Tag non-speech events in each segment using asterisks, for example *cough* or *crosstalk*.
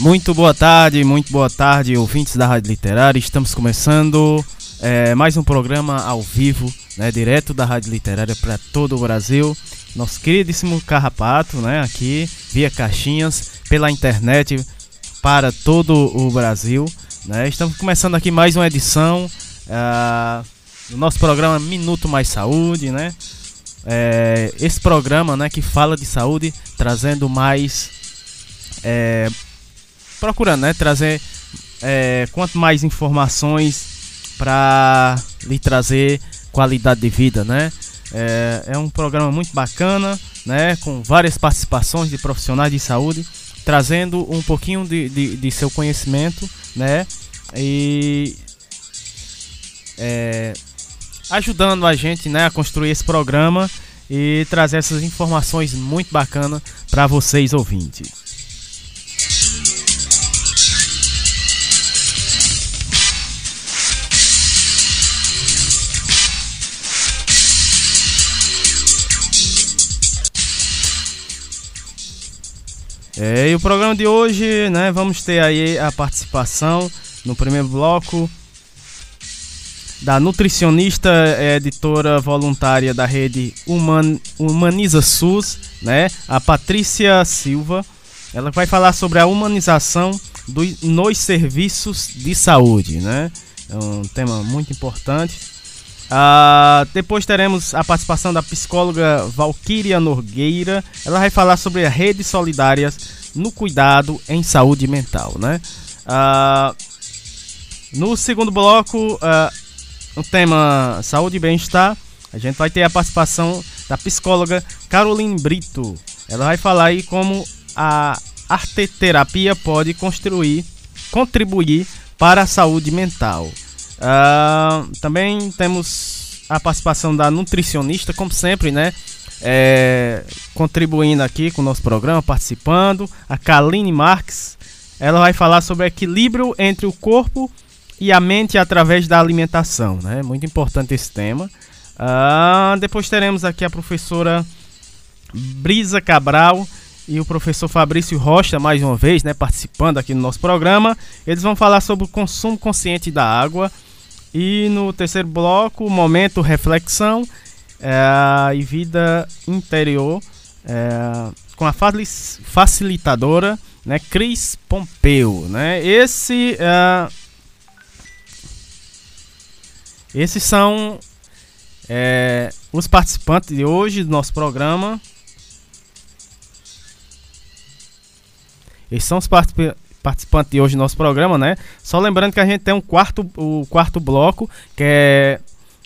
Muito boa tarde, muito boa tarde, ouvintes da Rádio Literária. Estamos começando é, mais um programa ao vivo, né, direto da Rádio Literária para todo o Brasil. Nosso queridíssimo Carrapato, né, aqui via caixinhas, pela internet para todo o Brasil. Né. Estamos começando aqui mais uma edição uh, do nosso programa Minuto Mais Saúde, né? É, esse programa, né, que fala de saúde, trazendo mais é, procurando, né, trazer é, quanto mais informações para lhe trazer qualidade de vida, né? É, é, um programa muito bacana, né? Com várias participações de profissionais de saúde, trazendo um pouquinho de, de, de seu conhecimento, né? E é, ajudando a gente, né, a construir esse programa e trazer essas informações muito bacanas para vocês ouvintes. É, e o programa de hoje, né, vamos ter aí a participação no primeiro bloco da nutricionista, é, editora voluntária da rede Human, Humaniza SUS, né, a Patrícia Silva. Ela vai falar sobre a humanização do, nos serviços de saúde, né? É um tema muito importante. Ah, depois teremos a participação da psicóloga Valquíria Norgueira. Ela vai falar sobre as redes solidárias no cuidado em saúde mental, né? Ah, no segundo bloco, ah, o tema saúde e bem-estar, a gente vai ter a participação da psicóloga Caroline Brito. Ela vai falar aí como a arteterapia pode construir, contribuir para a saúde mental. Uh, também temos a participação da nutricionista, como sempre, né? É, contribuindo aqui com o nosso programa, participando. A Kaline Marques, ela vai falar sobre equilíbrio entre o corpo e a mente através da alimentação, né? Muito importante esse tema. Uh, depois teremos aqui a professora Brisa Cabral e o professor Fabrício Rocha, mais uma vez, né, participando aqui no nosso programa. Eles vão falar sobre o consumo consciente da água e no terceiro bloco, momento reflexão é, e vida interior é, com a facilitadora, né, Cris Pompeu, né? Esse, é, esses são é, os participantes de hoje do nosso programa. Esses são os participantes participante de hoje do nosso programa, né? Só lembrando que a gente tem um quarto, o quarto bloco que é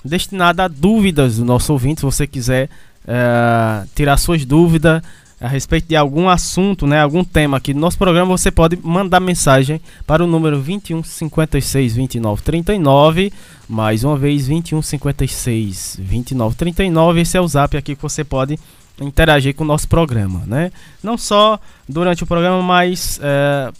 destinado a dúvidas do nosso ouvinte. Se você quiser uh, tirar suas dúvidas a respeito de algum assunto, né, algum tema aqui do nosso programa, você pode mandar mensagem para o número 21 56 29 39. Mais uma vez, 21 56 29 39. Esse é o zap aqui que você pode interagir com o nosso programa, né? Não só durante o programa, mas é,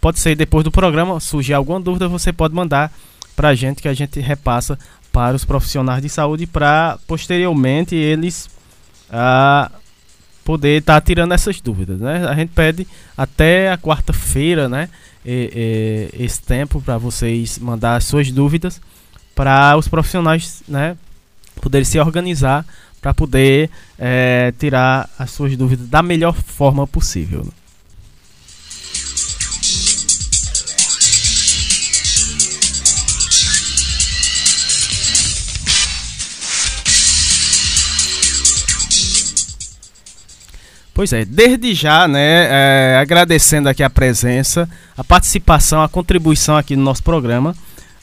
pode ser depois do programa, surgir alguma dúvida, você pode mandar para a gente que a gente repassa para os profissionais de saúde para posteriormente eles ah, poder estar tá tirando essas dúvidas, né? A gente pede até a quarta-feira, né? E, e, esse tempo para vocês mandar as suas dúvidas para os profissionais, né? Poderem se organizar para poder é, tirar as suas dúvidas da melhor forma possível. Pois é, desde já, né, é, agradecendo aqui a presença, a participação, a contribuição aqui no nosso programa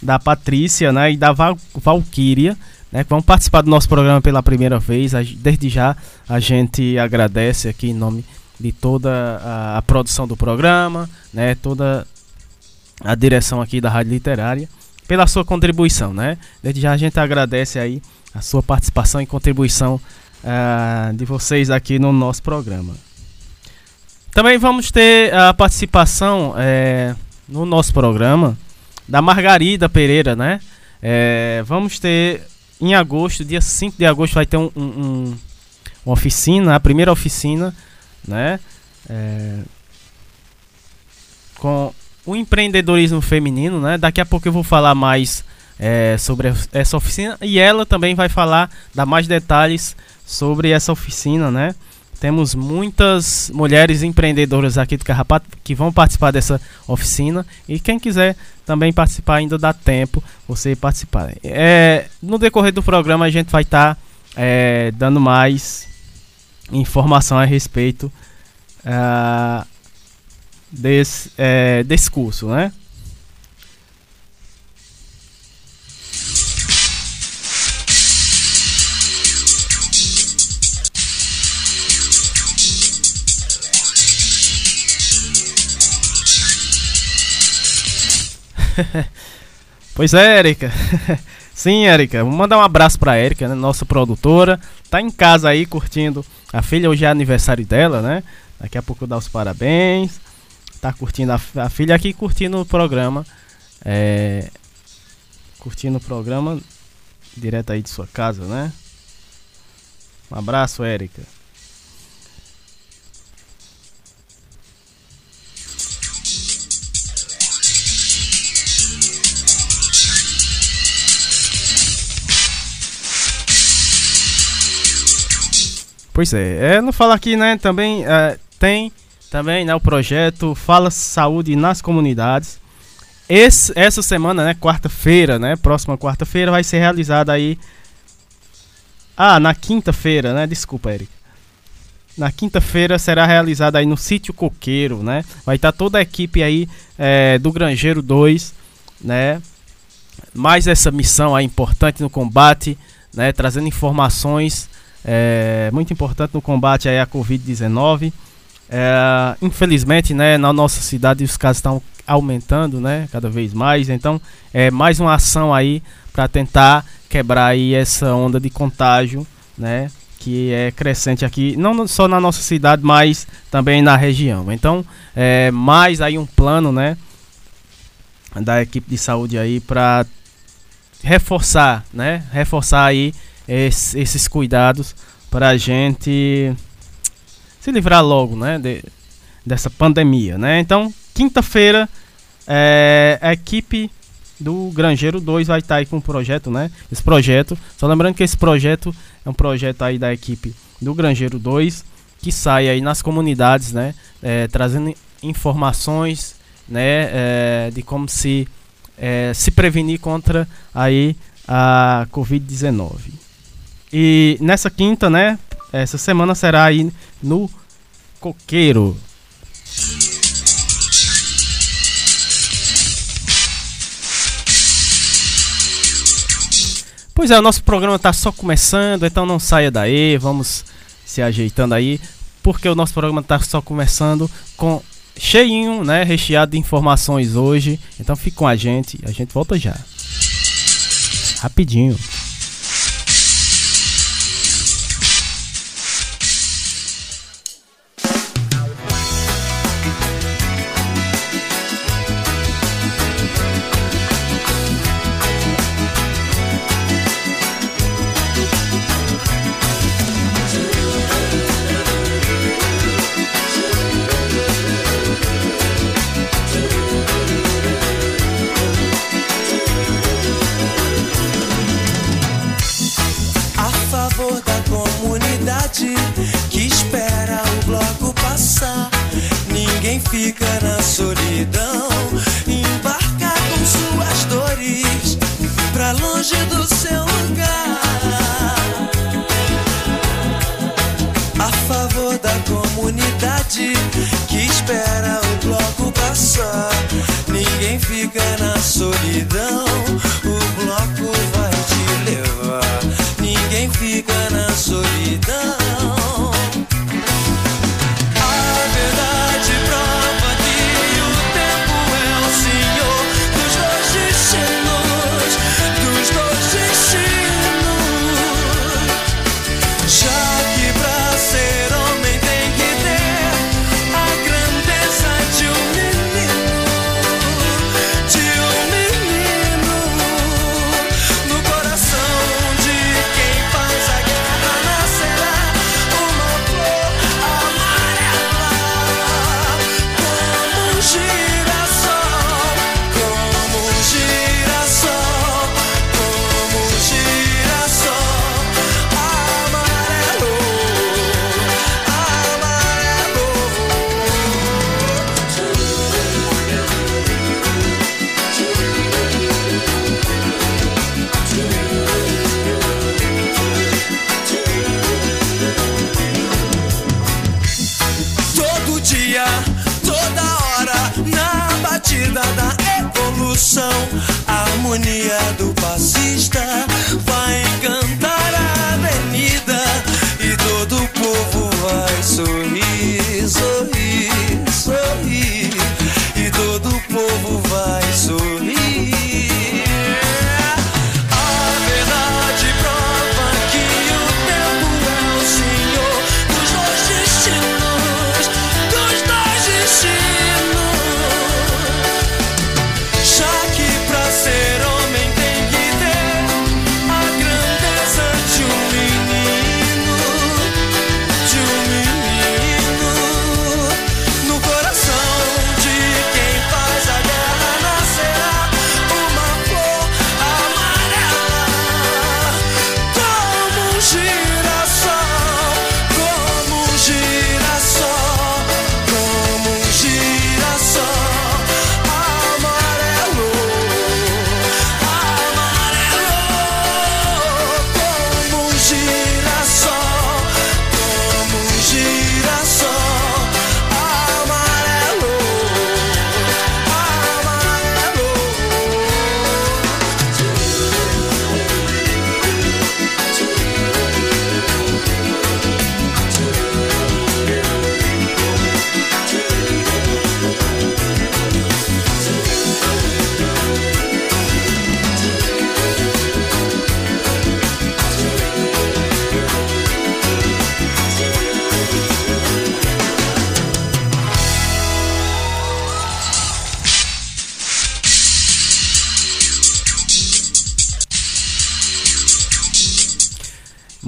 da Patrícia, né, e da Val Valquíria, né, que vão participar do nosso programa pela primeira vez. Desde já a gente agradece aqui em nome de toda a, a produção do programa, né, toda a direção aqui da Rádio Literária pela sua contribuição, né? Desde já a gente agradece aí a sua participação e contribuição uh, de vocês aqui no nosso programa. Também vamos ter a participação é, no nosso programa da Margarida Pereira, né? É, vamos ter em agosto, dia 5 de agosto, vai ter um, um, uma oficina, a primeira oficina, né? É, com o empreendedorismo feminino, né? Daqui a pouco eu vou falar mais é, sobre essa oficina e ela também vai falar, dar mais detalhes sobre essa oficina, né? Temos muitas mulheres empreendedoras aqui do Carrapato que vão participar dessa oficina e quem quiser também participar ainda dá tempo você participar. É, no decorrer do programa a gente vai estar tá, é, dando mais informação a respeito uh, desse, é, desse curso, né? *laughs* pois é, Erika. *laughs* Sim, Erika. Vou mandar um abraço pra Erika, né? nossa produtora. Tá em casa aí curtindo. A filha hoje é aniversário dela, né? Daqui a pouco eu dar os parabéns. Tá curtindo a, a filha aqui curtindo o programa. É, curtindo o programa direto aí de sua casa, né? Um abraço, Érica. Pois é, é não fala aqui, né? Também é, tem também né, o projeto Fala Saúde nas Comunidades. Esse, essa semana, né, quarta-feira, né, próxima quarta-feira vai ser realizada aí Ah, na quinta-feira, né? Desculpa, Eric. Na quinta-feira será realizada aí no sítio Coqueiro, né? Vai estar toda a equipe aí é, do Grangeiro 2, né? Mais essa missão aí importante no combate, né? Trazendo informações é, muito importante no combate aí à Covid-19. É, infelizmente, né, na nossa cidade os casos estão aumentando, né, cada vez mais. Então, é mais uma ação aí para tentar quebrar aí essa onda de contágio, né, que é crescente aqui, não só na nossa cidade, mas também na região. Então, é mais aí um plano, né, da equipe de saúde aí para reforçar, né, reforçar aí esse, esses cuidados para a gente se livrar logo, né, de, dessa pandemia, né? Então, quinta-feira, é, a equipe do Grangeiro 2 vai estar tá aí com um projeto, né? Esse projeto, só lembrando que esse projeto é um projeto aí da equipe do Grangeiro 2 que sai aí nas comunidades, né? É, trazendo informações, né? É, de como se é, se prevenir contra aí a Covid-19. E nessa quinta, né? Essa semana será aí no Coqueiro. Pois é, o nosso programa está só começando, então não saia daí, vamos se ajeitando aí, porque o nosso programa está só começando com cheinho, né, recheado de informações hoje. Então fique com a gente, a gente volta já. Rapidinho.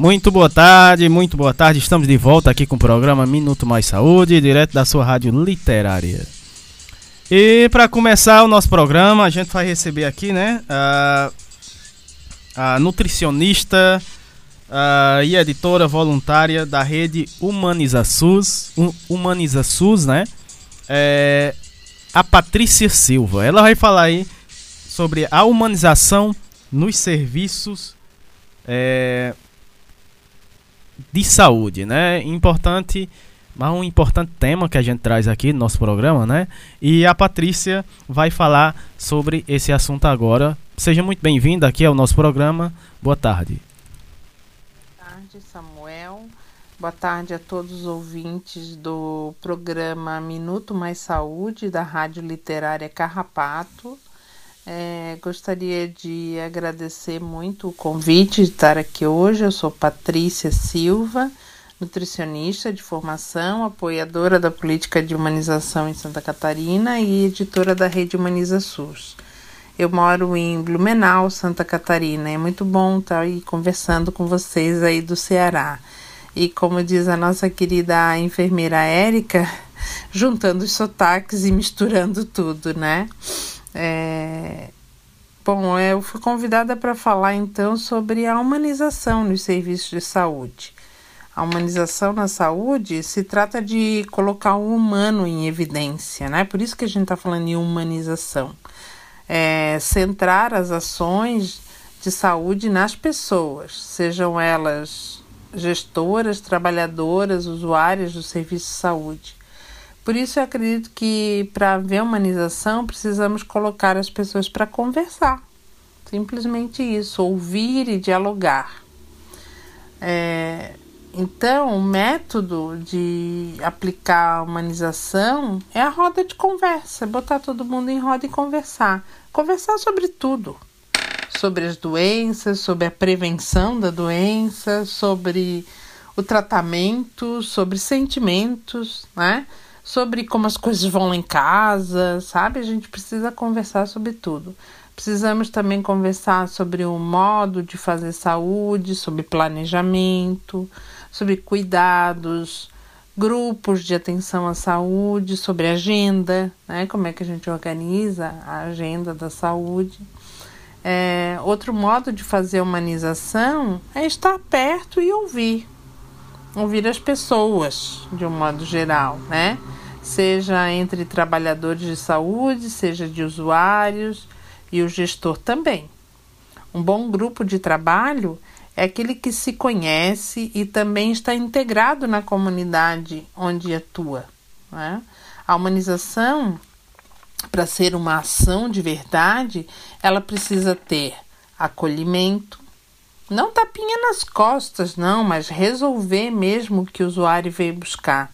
Muito boa tarde, muito boa tarde. Estamos de volta aqui com o programa Minuto Mais Saúde, direto da sua rádio literária. E para começar o nosso programa, a gente vai receber aqui, né, a, a nutricionista a, e editora voluntária da rede Humaniza SUS, Humaniza SUS, né, é, a Patrícia Silva. Ela vai falar aí sobre a humanização nos serviços é, de saúde, né? Importante, mas um importante tema que a gente traz aqui no nosso programa, né? E a Patrícia vai falar sobre esse assunto agora. Seja muito bem-vinda aqui ao nosso programa. Boa tarde. Boa tarde, Samuel. Boa tarde a todos os ouvintes do programa Minuto Mais Saúde da Rádio Literária Carrapato. É, gostaria de agradecer muito o convite de estar aqui hoje. Eu sou Patrícia Silva, nutricionista de formação, apoiadora da política de humanização em Santa Catarina e editora da Rede Humaniza SUS. Eu moro em Blumenau, Santa Catarina. É muito bom estar aí conversando com vocês aí do Ceará. E como diz a nossa querida enfermeira Érica, *laughs* juntando os sotaques e misturando tudo, né? É... Bom, eu fui convidada para falar então sobre a humanização nos serviços de saúde. A humanização na saúde se trata de colocar o humano em evidência, né? Por isso que a gente está falando em humanização. É centrar as ações de saúde nas pessoas, sejam elas gestoras, trabalhadoras, usuárias do serviço de saúde. Por isso eu acredito que para haver humanização precisamos colocar as pessoas para conversar. Simplesmente isso, ouvir e dialogar. É, então, o método de aplicar a humanização é a roda de conversa, botar todo mundo em roda e conversar. Conversar sobre tudo. Sobre as doenças, sobre a prevenção da doença, sobre o tratamento, sobre sentimentos, né? Sobre como as coisas vão lá em casa, sabe? A gente precisa conversar sobre tudo. Precisamos também conversar sobre o modo de fazer saúde, sobre planejamento, sobre cuidados, grupos de atenção à saúde, sobre agenda, né? Como é que a gente organiza a agenda da saúde. É, outro modo de fazer humanização é estar perto e ouvir. Ouvir as pessoas, de um modo geral, né? seja entre trabalhadores de saúde, seja de usuários e o gestor também. Um bom grupo de trabalho é aquele que se conhece e também está integrado na comunidade onde atua. Né? A humanização para ser uma ação de verdade, ela precisa ter acolhimento, não tapinha nas costas, não, mas resolver mesmo o que o usuário veio buscar.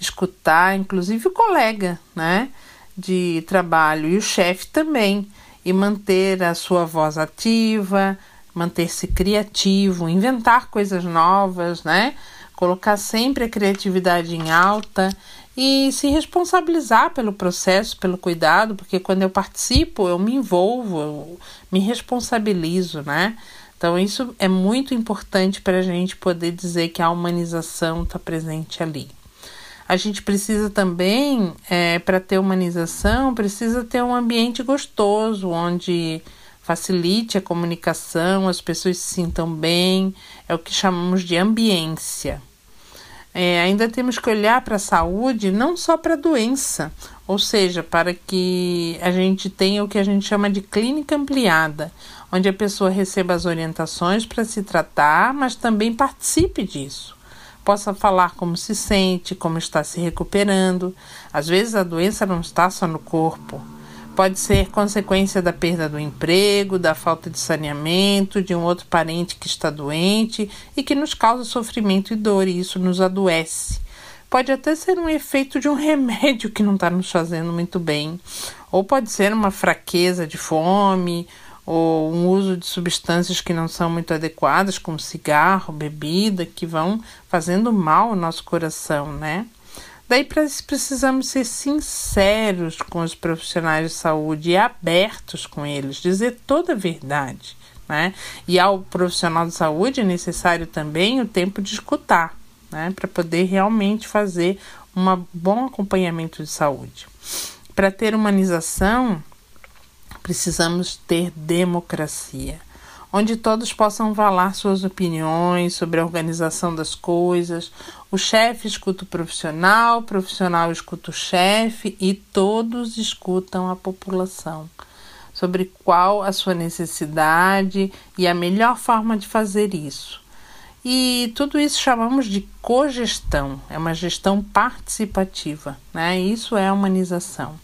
Escutar, inclusive, o colega né, de trabalho e o chefe também. E manter a sua voz ativa, manter-se criativo, inventar coisas novas, né? Colocar sempre a criatividade em alta e se responsabilizar pelo processo, pelo cuidado, porque quando eu participo, eu me envolvo, eu me responsabilizo, né? Então, isso é muito importante para a gente poder dizer que a humanização está presente ali. A gente precisa também, é, para ter humanização, precisa ter um ambiente gostoso, onde facilite a comunicação, as pessoas se sintam bem, é o que chamamos de ambiência. É, ainda temos que olhar para a saúde não só para a doença, ou seja, para que a gente tenha o que a gente chama de clínica ampliada, onde a pessoa receba as orientações para se tratar, mas também participe disso. Possa falar como se sente, como está se recuperando. Às vezes a doença não está só no corpo. Pode ser consequência da perda do emprego, da falta de saneamento, de um outro parente que está doente e que nos causa sofrimento e dor, e isso nos adoece. Pode até ser um efeito de um remédio que não está nos fazendo muito bem, ou pode ser uma fraqueza de fome, ou um uso de substâncias que não são muito adequadas, como cigarro, bebida, que vão fazendo mal ao nosso coração, né? Daí precisamos ser sinceros com os profissionais de saúde e abertos com eles, dizer toda a verdade. Né? E ao profissional de saúde é necessário também o tempo de escutar, né? para poder realmente fazer um bom acompanhamento de saúde. Para ter humanização, precisamos ter democracia, onde todos possam falar suas opiniões sobre a organização das coisas. O chefe escuta o profissional, o profissional escuta o chefe e todos escutam a população sobre qual a sua necessidade e a melhor forma de fazer isso. E tudo isso chamamos de cogestão, é uma gestão participativa, né? Isso é humanização.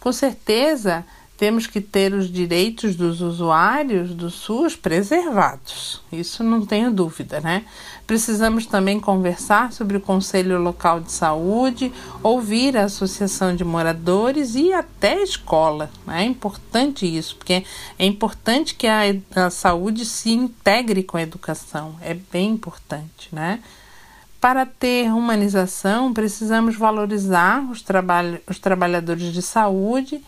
Com certeza, temos que ter os direitos dos usuários do SUS preservados. Isso não tenho dúvida, né? Precisamos também conversar sobre o Conselho Local de Saúde, ouvir a Associação de Moradores e até a escola. Né? É importante isso, porque é importante que a, a saúde se integre com a educação. É bem importante, né? Para ter humanização, precisamos valorizar os, trabalh os trabalhadores de saúde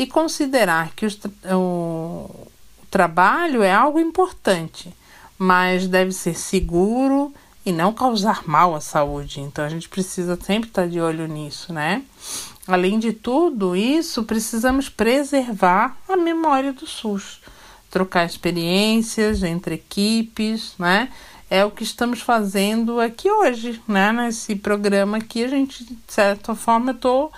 e considerar que o, o trabalho é algo importante, mas deve ser seguro e não causar mal à saúde. Então a gente precisa sempre estar de olho nisso, né? Além de tudo isso, precisamos preservar a memória do SUS, trocar experiências entre equipes, né? É o que estamos fazendo aqui hoje, né? Nesse programa que a gente, de certa forma, eu estou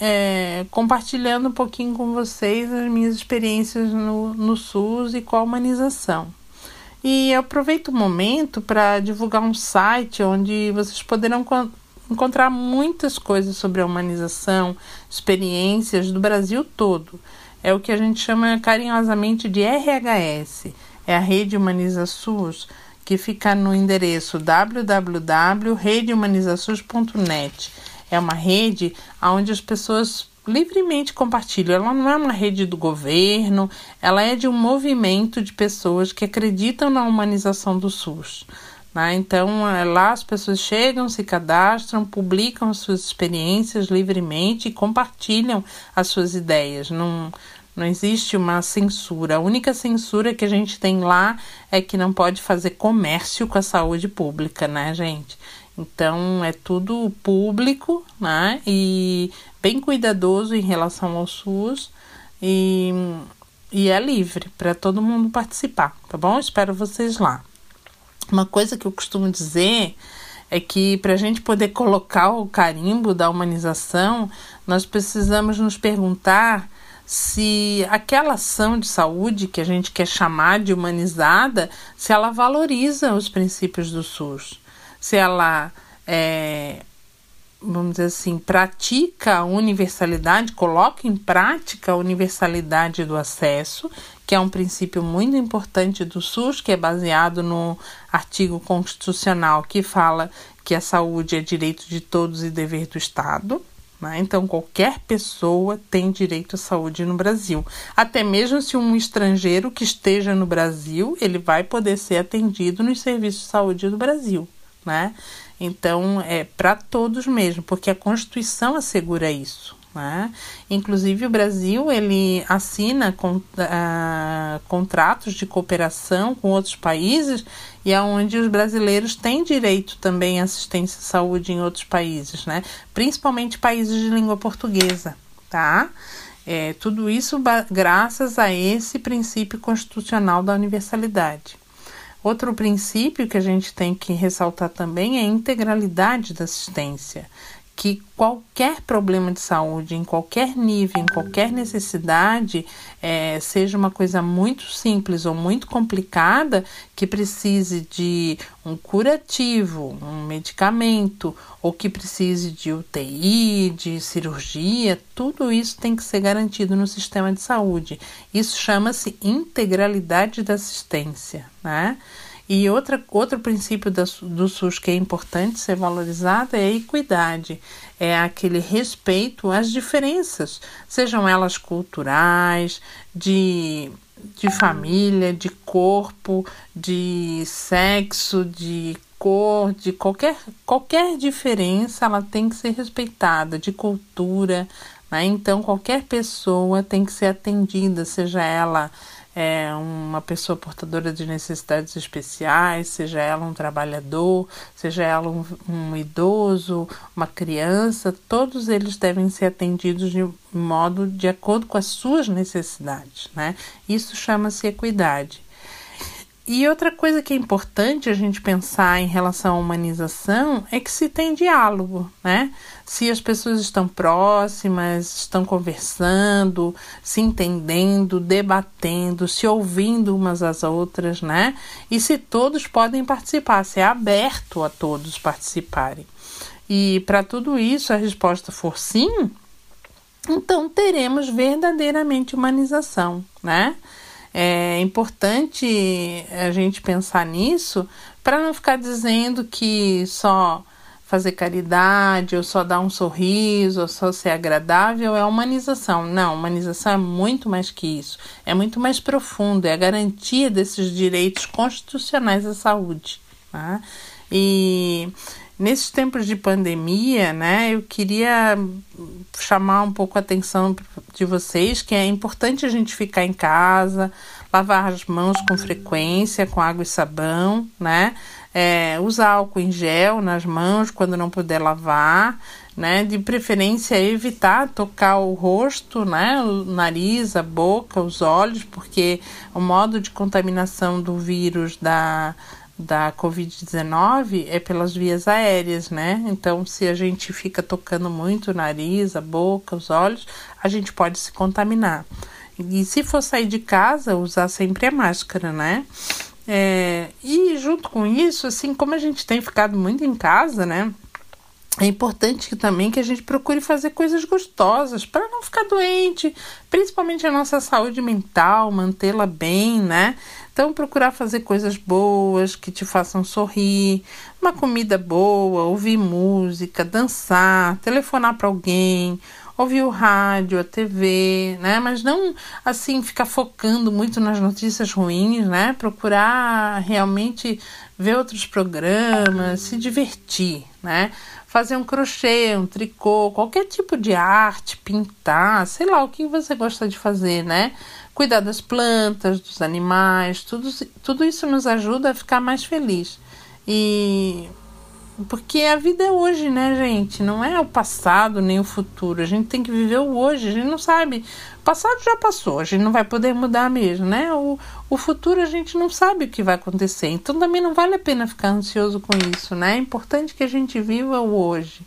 é, compartilhando um pouquinho com vocês as minhas experiências no, no SUS e com a humanização. E eu aproveito o momento para divulgar um site onde vocês poderão encontrar muitas coisas sobre a humanização, experiências do Brasil todo. É o que a gente chama carinhosamente de RHS, é a Rede Humaniza SUS, que fica no endereço www.redehumanizasus.net é uma rede onde as pessoas livremente compartilham. Ela não é uma rede do governo, ela é de um movimento de pessoas que acreditam na humanização do SUS. Né? Então, é, lá as pessoas chegam, se cadastram, publicam suas experiências livremente e compartilham as suas ideias. Não, não existe uma censura. A única censura que a gente tem lá é que não pode fazer comércio com a saúde pública, né, gente? Então é tudo público, né? E bem cuidadoso em relação ao SUS e, e é livre para todo mundo participar, tá bom? Espero vocês lá. Uma coisa que eu costumo dizer é que para a gente poder colocar o carimbo da humanização, nós precisamos nos perguntar se aquela ação de saúde que a gente quer chamar de humanizada, se ela valoriza os princípios do SUS se ela é, vamos dizer assim, pratica a universalidade, coloca em prática a universalidade do acesso, que é um princípio muito importante do SUS, que é baseado no artigo constitucional que fala que a saúde é direito de todos e dever do Estado. Né? Então, qualquer pessoa tem direito à saúde no Brasil. Até mesmo se um estrangeiro que esteja no Brasil, ele vai poder ser atendido nos serviços de saúde do Brasil. Né? Então, é para todos mesmo, porque a Constituição assegura isso. Né? Inclusive, o Brasil ele assina uh, contratos de cooperação com outros países e é onde os brasileiros têm direito também à assistência à saúde em outros países, né? principalmente países de língua portuguesa. Tá? É, tudo isso graças a esse princípio constitucional da universalidade. Outro princípio que a gente tem que ressaltar também é a integralidade da assistência, que qualquer problema de saúde, em qualquer nível, em qualquer necessidade, é, seja uma coisa muito simples ou muito complicada, que precise de um curativo, um medicamento, ou que precise de UTI, de cirurgia, tudo isso tem que ser garantido no sistema de saúde. Isso chama-se integralidade da assistência, né? E outra, outro princípio da, do SUS que é importante ser valorizado é a equidade, é aquele respeito às diferenças, sejam elas culturais, de, de família, de corpo, de sexo, de cor, de qualquer, qualquer diferença, ela tem que ser respeitada, de cultura. Né? Então, qualquer pessoa tem que ser atendida, seja ela é, uma pessoa portadora de necessidades especiais, seja ela um trabalhador, seja ela um, um idoso, uma criança, todos eles devem ser atendidos de modo de acordo com as suas necessidades, né? Isso chama-se equidade. E outra coisa que é importante a gente pensar em relação à humanização é que se tem diálogo, né? Se as pessoas estão próximas, estão conversando, se entendendo, debatendo, se ouvindo umas às outras, né? E se todos podem participar, se é aberto a todos participarem. E para tudo isso a resposta for sim, então teremos verdadeiramente humanização, né? É importante a gente pensar nisso para não ficar dizendo que só fazer caridade, ou só dar um sorriso, ou só ser agradável é humanização. Não, humanização é muito mais que isso. É muito mais profundo, é a garantia desses direitos constitucionais à saúde. Tá? E nesses tempos de pandemia, né, eu queria chamar um pouco a atenção de vocês que é importante a gente ficar em casa, lavar as mãos com frequência, com água e sabão, né? É, usar álcool em gel nas mãos quando não puder lavar, né? De preferência evitar tocar o rosto, né? O nariz, a boca, os olhos, porque o modo de contaminação do vírus da da Covid-19 é pelas vias aéreas, né? Então, se a gente fica tocando muito o nariz, a boca, os olhos, a gente pode se contaminar. E se for sair de casa, usar sempre a máscara, né? É, e junto com isso, assim, como a gente tem ficado muito em casa, né? É importante também que a gente procure fazer coisas gostosas para não ficar doente, principalmente a nossa saúde mental, mantê-la bem, né? Então, procurar fazer coisas boas que te façam sorrir, uma comida boa, ouvir música, dançar, telefonar para alguém, ouvir o rádio, a TV, né? Mas não assim ficar focando muito nas notícias ruins, né? Procurar realmente ver outros programas, se divertir, né? Fazer um crochê, um tricô, qualquer tipo de arte, pintar, sei lá, o que você gosta de fazer, né? Cuidar das plantas, dos animais, tudo, tudo isso nos ajuda a ficar mais feliz. E porque a vida é hoje, né, gente? Não é o passado nem o futuro. A gente tem que viver o hoje. A gente não sabe. O passado já passou, a gente não vai poder mudar mesmo, né? O, o futuro a gente não sabe o que vai acontecer. Então também não vale a pena ficar ansioso com isso, né? É importante que a gente viva o hoje.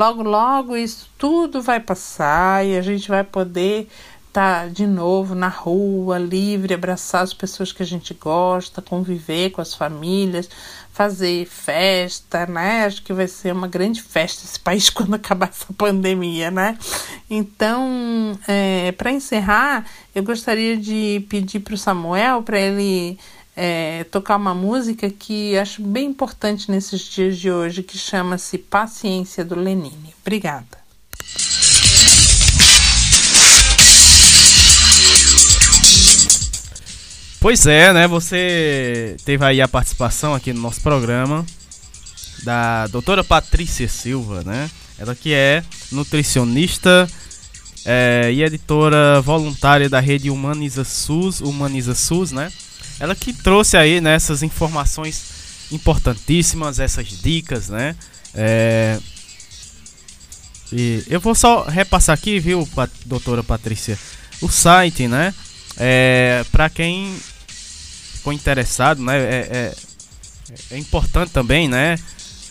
Logo, logo isso tudo vai passar e a gente vai poder tá de novo na rua, livre, abraçar as pessoas que a gente gosta, conviver com as famílias, fazer festa, né? Acho que vai ser uma grande festa esse *laughs* país quando acabar essa pandemia, né? Então, é, para encerrar, eu gostaria de pedir para o Samuel para ele é, tocar uma música que acho bem importante nesses dias de hoje, que chama-se Paciência do Lenine. Obrigada. Pois é, né? Você teve aí a participação aqui no nosso programa da doutora Patrícia Silva, né? Ela que é nutricionista é, e editora voluntária da rede Humaniza SUS, Humaniza SUS, né? Ela que trouxe aí né, essas informações importantíssimas, essas dicas, né? É, e eu vou só repassar aqui, viu, doutora Patrícia, o site, né? É, para quem ficou interessado, né? É, é, é importante também, né?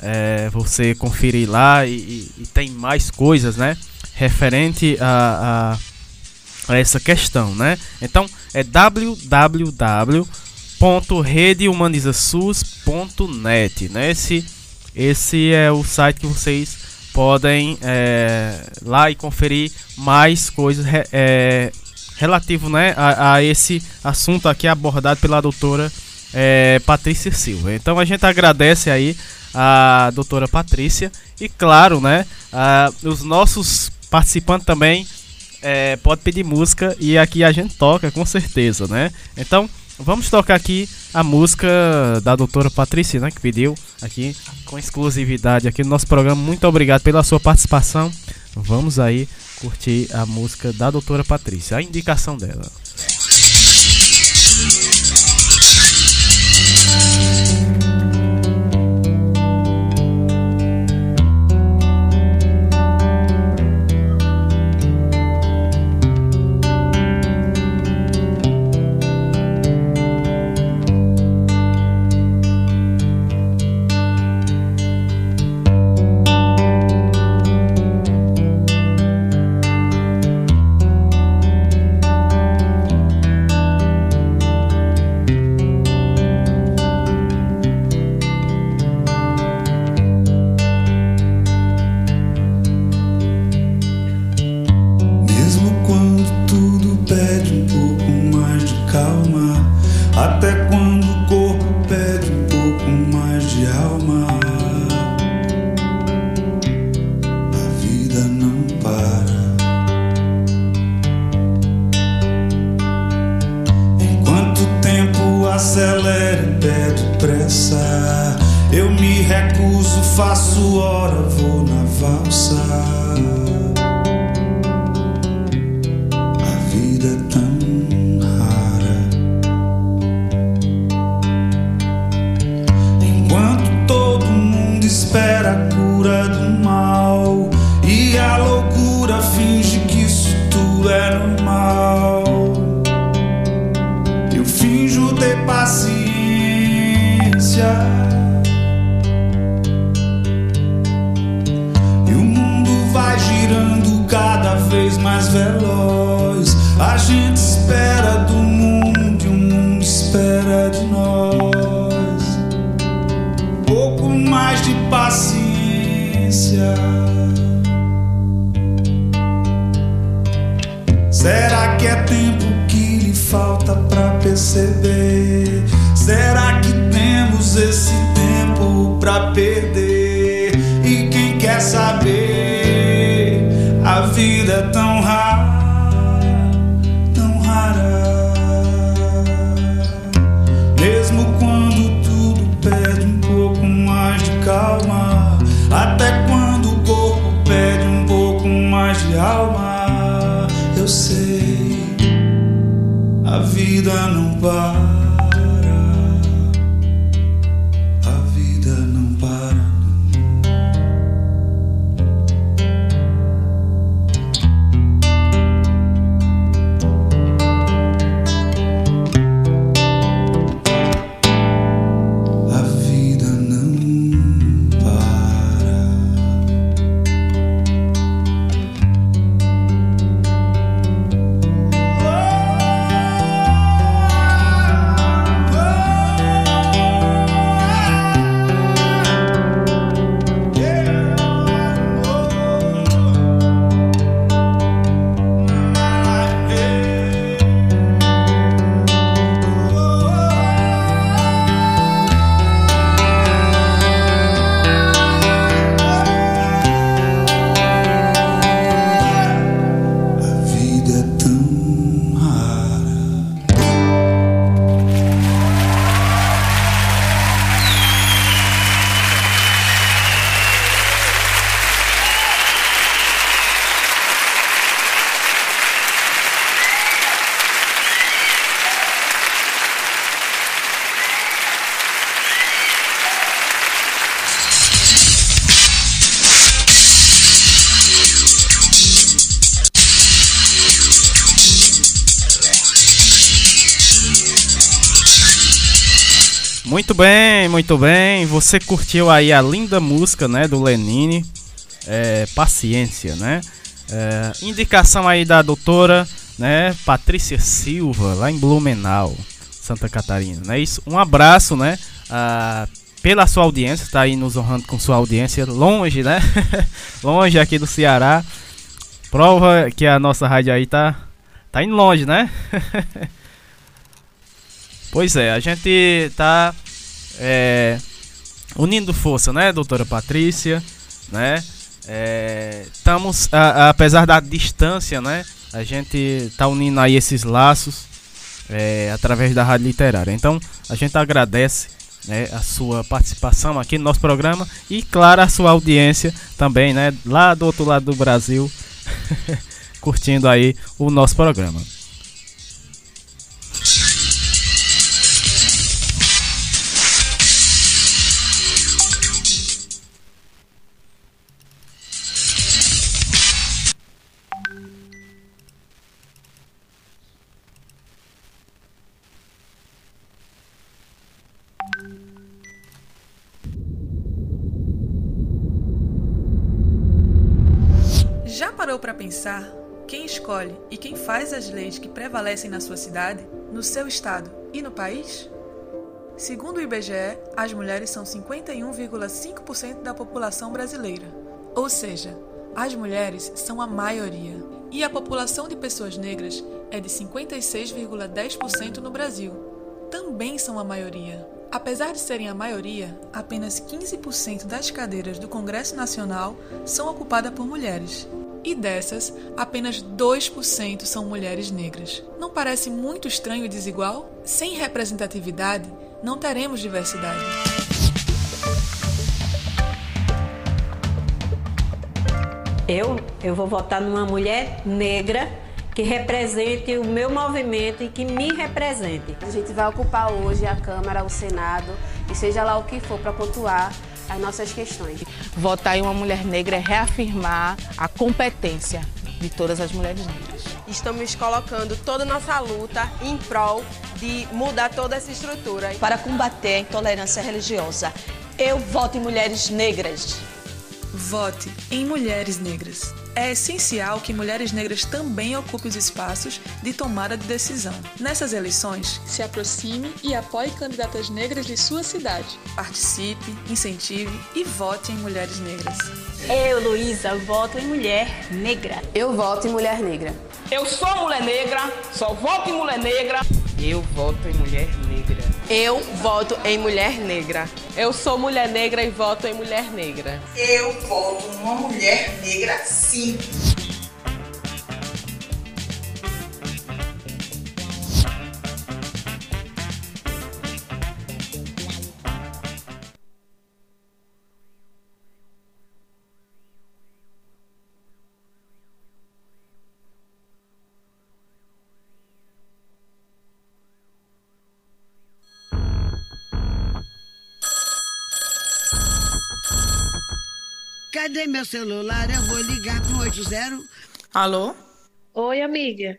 É, você conferir lá e, e, e, tem mais coisas, né? Referente a, a, a, essa questão, né? Então é www.redehumanizasus.net, né? Esse, esse é o site que vocês podem é, lá e conferir mais coisas é, relativo né, a, a, esse assunto aqui abordado pela doutora é, Patrícia Silva. Então a gente agradece aí a doutora Patrícia e claro, né, a, os nossos participantes também é, pode pedir música e aqui a gente toca com certeza, né? Então vamos tocar aqui a música da doutora Patrícia, né, que pediu aqui com exclusividade aqui no nosso programa. Muito obrigado pela sua participação. Vamos aí curtir a música da doutora Patrícia, a indicação dela. goodbye. Muito bem. Você curtiu aí a linda música, né, do Lenine, é, Paciência, né? É, indicação aí da doutora, né, Patrícia Silva, lá em Blumenau, Santa Catarina, né? Isso. Um abraço, né, a, pela sua audiência, está aí nos honrando com sua audiência longe, né? *laughs* longe aqui do Ceará. Prova que a nossa rádio aí tá tá indo longe, né? *laughs* Pois é, a gente tá é, unindo força, né, doutora Patrícia, né? Estamos, é, apesar da distância, né? A gente tá unindo aí esses laços é, através da rádio literária. Então, a gente agradece né, a sua participação aqui no nosso programa e, claro, a sua audiência também, né? Lá do outro lado do Brasil, *laughs* curtindo aí o nosso programa. Pensar quem escolhe e quem faz as leis que prevalecem na sua cidade, no seu estado e no país? Segundo o IBGE, as mulheres são 51,5% da população brasileira. Ou seja, as mulheres são a maioria. E a população de pessoas negras é de 56,10% no Brasil. Também são a maioria. Apesar de serem a maioria, apenas 15% das cadeiras do Congresso Nacional são ocupadas por mulheres e dessas, apenas 2% são mulheres negras. Não parece muito estranho e desigual? Sem representatividade, não teremos diversidade. Eu, eu vou votar numa mulher negra que represente o meu movimento e que me represente. A gente vai ocupar hoje a Câmara, o Senado e seja lá o que for para pontuar as nossas questões. Votar em uma mulher negra é reafirmar a competência de todas as mulheres negras. Estamos colocando toda a nossa luta em prol de mudar toda essa estrutura. Para combater a intolerância religiosa, eu voto em mulheres negras. Vote em mulheres negras é essencial que mulheres negras também ocupem os espaços de tomada de decisão. Nessas eleições, se aproxime e apoie candidatas negras de sua cidade. Participe, incentive e vote em mulheres negras. Eu, Luísa, voto em mulher negra. Eu voto em mulher negra. Eu sou mulher negra, só voto em mulher negra. Eu voto em mulher negra. Eu voto em mulher negra. Eu sou mulher negra e voto em mulher negra. Eu voto numa mulher negra, sim. Cadê meu celular? Eu vou ligar pro 80. Alô? Oi, amiga.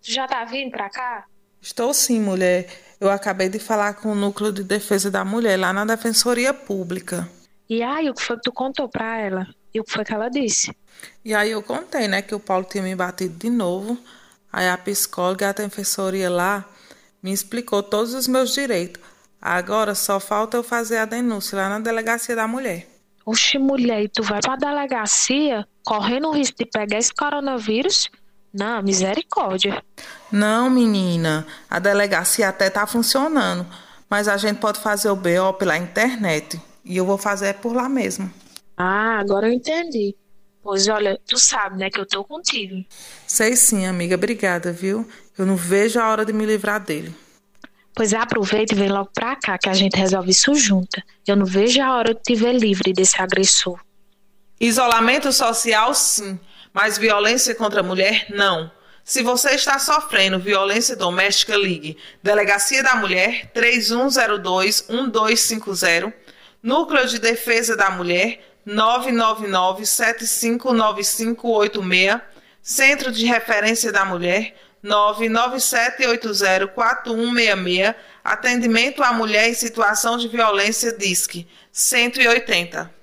Tu já tá vindo pra cá? Estou sim, mulher. Eu acabei de falar com o Núcleo de Defesa da Mulher lá na Defensoria Pública. E aí, o que foi que tu contou pra ela? E o que foi que ela disse? E aí eu contei, né, que o Paulo tinha me batido de novo. Aí a psicóloga e a defensoria lá me explicou todos os meus direitos. Agora só falta eu fazer a denúncia lá na delegacia da mulher. Oxe, mulher, e tu vai pra delegacia correndo o risco de pegar esse coronavírus? Não, misericórdia. Não, menina. A delegacia até tá funcionando. Mas a gente pode fazer o BO pela internet. E eu vou fazer por lá mesmo. Ah, agora eu entendi. Pois olha, tu sabe, né, que eu tô contigo. Sei sim, amiga. Obrigada, viu? Eu não vejo a hora de me livrar dele. Pois aproveita e vem logo pra cá que a gente resolve isso junta. Eu não vejo a hora de te ver livre desse agressor. Isolamento social, sim, mas violência contra a mulher, não. Se você está sofrendo violência doméstica, ligue. Delegacia da Mulher 3102-1250. Núcleo de Defesa da Mulher 999-759586. Centro de Referência da Mulher 997804166, atendimento à mulher em situação de violência DISC 180.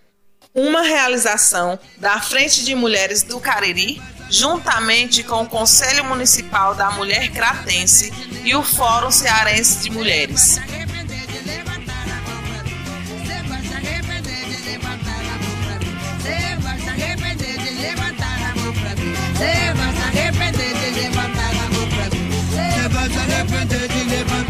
Uma realização da Frente de Mulheres do Cariri, juntamente com o Conselho Municipal da Mulher Cratense e o Fórum Cearense de Mulheres. Você vai se arrepender de levantar Você vai se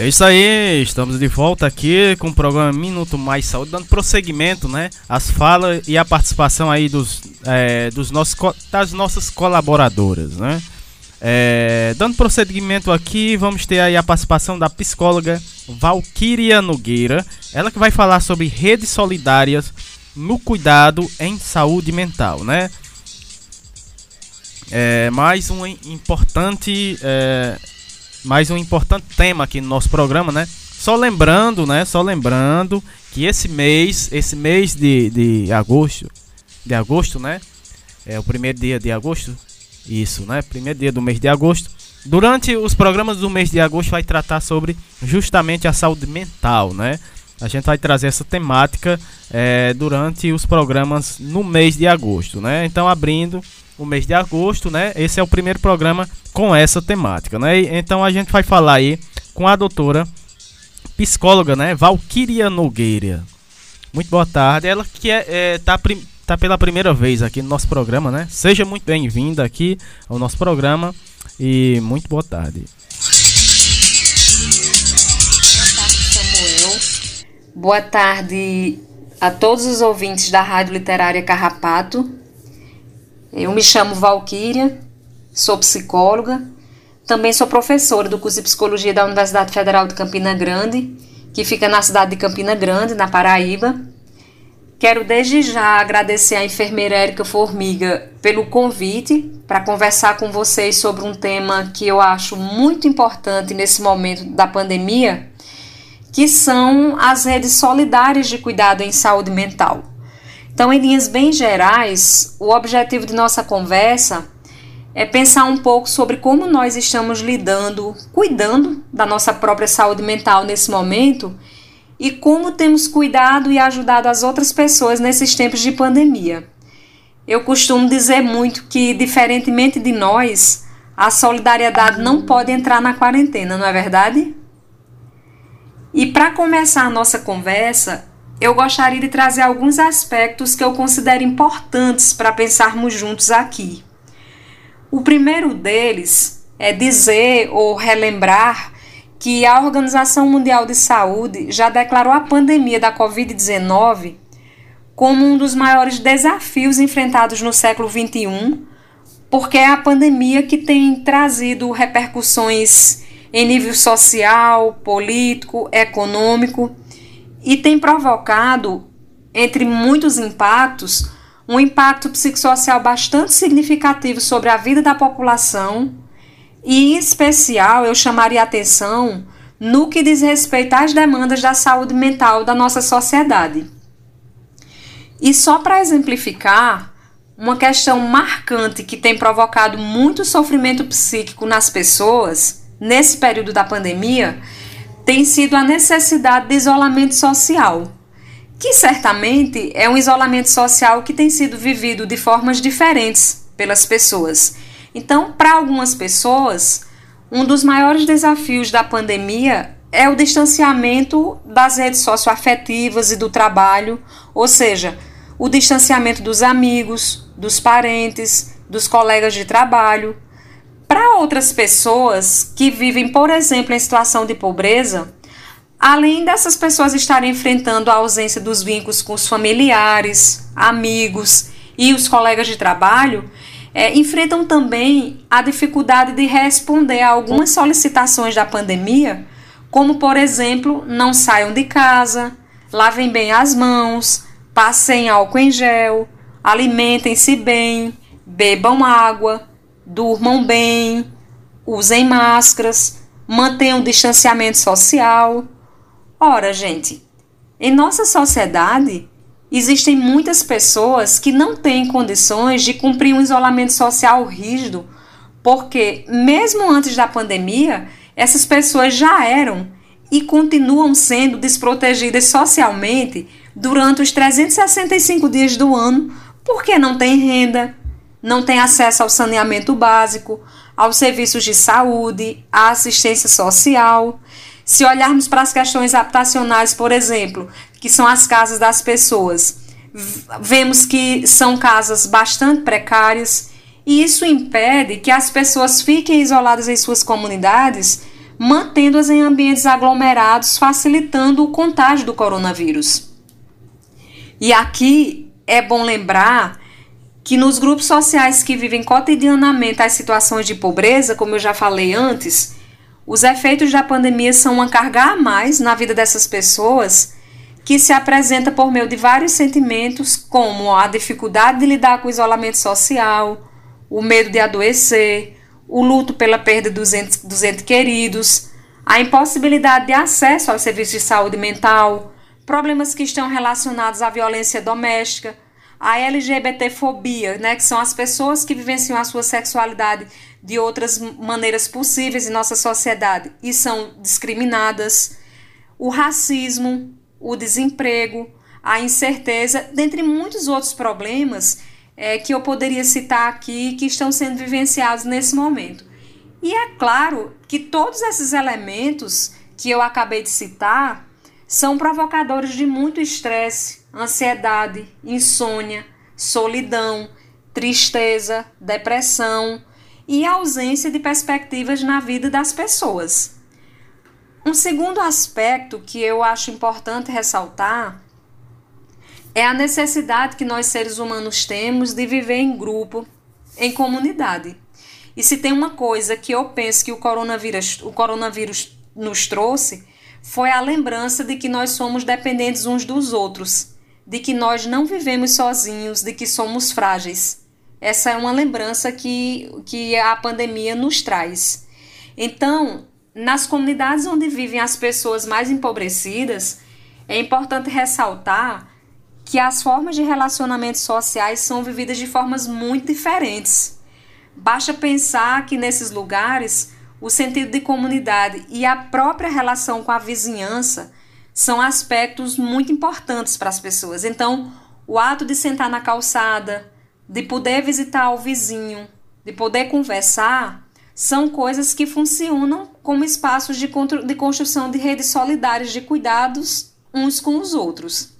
É isso aí, estamos de volta aqui com o programa Minuto Mais Saúde, dando prosseguimento, né? As falas e a participação aí dos, é, dos nossos, das nossas colaboradoras, né? É, dando prosseguimento aqui, vamos ter aí a participação da psicóloga Valquíria Nogueira, ela que vai falar sobre redes solidárias no cuidado em saúde mental, né? É, mais um importante é, mais um importante tema aqui no nosso programa, né? Só lembrando, né? Só lembrando que esse mês, esse mês de, de agosto, de agosto, né? É o primeiro dia de agosto, isso, né? Primeiro dia do mês de agosto. Durante os programas do mês de agosto vai tratar sobre justamente a saúde mental, né? A gente vai trazer essa temática é, durante os programas no mês de agosto, né? Então abrindo o mês de agosto, né? Esse é o primeiro programa com essa temática, né? Então a gente vai falar aí com a doutora psicóloga, né? Valquíria Nogueira. Muito boa tarde. Ela que é, é tá, tá pela primeira vez aqui no nosso programa, né? Seja muito bem-vinda aqui ao nosso programa e muito boa tarde. Boa tarde, Samuel. Boa tarde a todos os ouvintes da Rádio Literária Carrapato. Eu me chamo Valquíria, sou psicóloga, também sou professora do curso de psicologia da Universidade Federal de Campina Grande, que fica na cidade de Campina Grande, na Paraíba. Quero desde já agradecer à enfermeira Érica Formiga pelo convite para conversar com vocês sobre um tema que eu acho muito importante nesse momento da pandemia, que são as redes solidárias de cuidado em saúde mental. Então, em linhas bem gerais, o objetivo de nossa conversa é pensar um pouco sobre como nós estamos lidando, cuidando da nossa própria saúde mental nesse momento e como temos cuidado e ajudado as outras pessoas nesses tempos de pandemia. Eu costumo dizer muito que, diferentemente de nós, a solidariedade não pode entrar na quarentena, não é verdade? E para começar a nossa conversa, eu gostaria de trazer alguns aspectos que eu considero importantes para pensarmos juntos aqui. O primeiro deles é dizer ou relembrar que a Organização Mundial de Saúde já declarou a pandemia da Covid-19 como um dos maiores desafios enfrentados no século XXI, porque é a pandemia que tem trazido repercussões em nível social, político, econômico e tem provocado, entre muitos impactos, um impacto psicossocial bastante significativo sobre a vida da população e, em especial, eu chamaria atenção no que diz respeito às demandas da saúde mental da nossa sociedade. E só para exemplificar, uma questão marcante que tem provocado muito sofrimento psíquico nas pessoas nesse período da pandemia tem sido a necessidade de isolamento social, que certamente é um isolamento social que tem sido vivido de formas diferentes pelas pessoas. Então, para algumas pessoas, um dos maiores desafios da pandemia é o distanciamento das redes socioafetivas e do trabalho, ou seja, o distanciamento dos amigos, dos parentes, dos colegas de trabalho, Para outras pessoas que vivem, por exemplo, em situação de pobreza, além dessas pessoas estarem enfrentando a ausência dos vínculos com os familiares, amigos e os colegas de trabalho, é, enfrentam também a dificuldade de responder a algumas solicitações da pandemia, como, por exemplo, não saiam de casa, lavem bem as mãos, passem álcool em gel, alimentem-se bem, bebam água, durmam bem, usem máscaras, mantenham o distanciamento social. Ora, gente, em nossa sociedade existem muitas pessoas que não têm condições de cumprir um isolamento social rígido, porque mesmo antes da pandemia, essas pessoas já eram e continuam sendo desprotegidas socialmente durante os 365 dias do ano, porque não têm renda, não têm acesso ao saneamento básico, aos serviços de saúde, à assistência social. Se olharmos para as questões habitacionais, por exemplo, que são as casas das pessoas, vemos que são casas bastante precárias e isso impede que as pessoas fiquem isoladas em suas comunidades, mantendo-as em ambientes aglomerados, facilitando o contágio do coronavírus. E aqui é bom lembrar que nos grupos sociais que vivem cotidianamente as situações de pobreza, como eu já falei antes, os efeitos da pandemia são uma carga a mais na vida dessas pessoas que se apresenta por meio de vários sentimentos, como a dificuldade de lidar com o isolamento social, o medo de adoecer, o luto pela perda dos entes, dos entes queridos, a impossibilidade de acesso aos serviços de saúde mental, problemas que estão relacionados à violência doméstica, a LGBTfobia, né, que são as pessoas que vivenciam a sua sexualidade de outras maneiras possíveis em nossa sociedade e são discriminadas, o racismo, o desemprego, a incerteza, dentre muitos outros problemas é, que eu poderia citar aqui que estão sendo vivenciados nesse momento. E é claro que todos esses elementos que eu acabei de citar são provocadores de muito estresse, ansiedade, insônia, solidão, tristeza, depressão e ausência de perspectivas na vida das pessoas. Um segundo aspecto que eu acho importante ressaltar é a necessidade que nós seres humanos temos de viver em grupo, em comunidade. E se tem uma coisa que eu penso que o coronavírus, o coronavírus nos trouxe, foi a lembrança de que nós somos dependentes uns dos outros, de que nós não vivemos sozinhos, de que somos frágeis. Essa é uma lembrança que, que a pandemia nos traz. Então, nas comunidades onde vivem as pessoas mais empobrecidas, é importante ressaltar que as formas de relacionamentos sociais são vividas de formas muito diferentes. Basta pensar que nesses lugares o sentido de comunidade e a própria relação com a vizinhança são aspectos muito importantes para as pessoas. Então, o ato de sentar na calçada, de poder visitar o vizinho, de poder conversar, são coisas que funcionam como espaços de, de construção de redes solidárias de cuidados uns com os outros.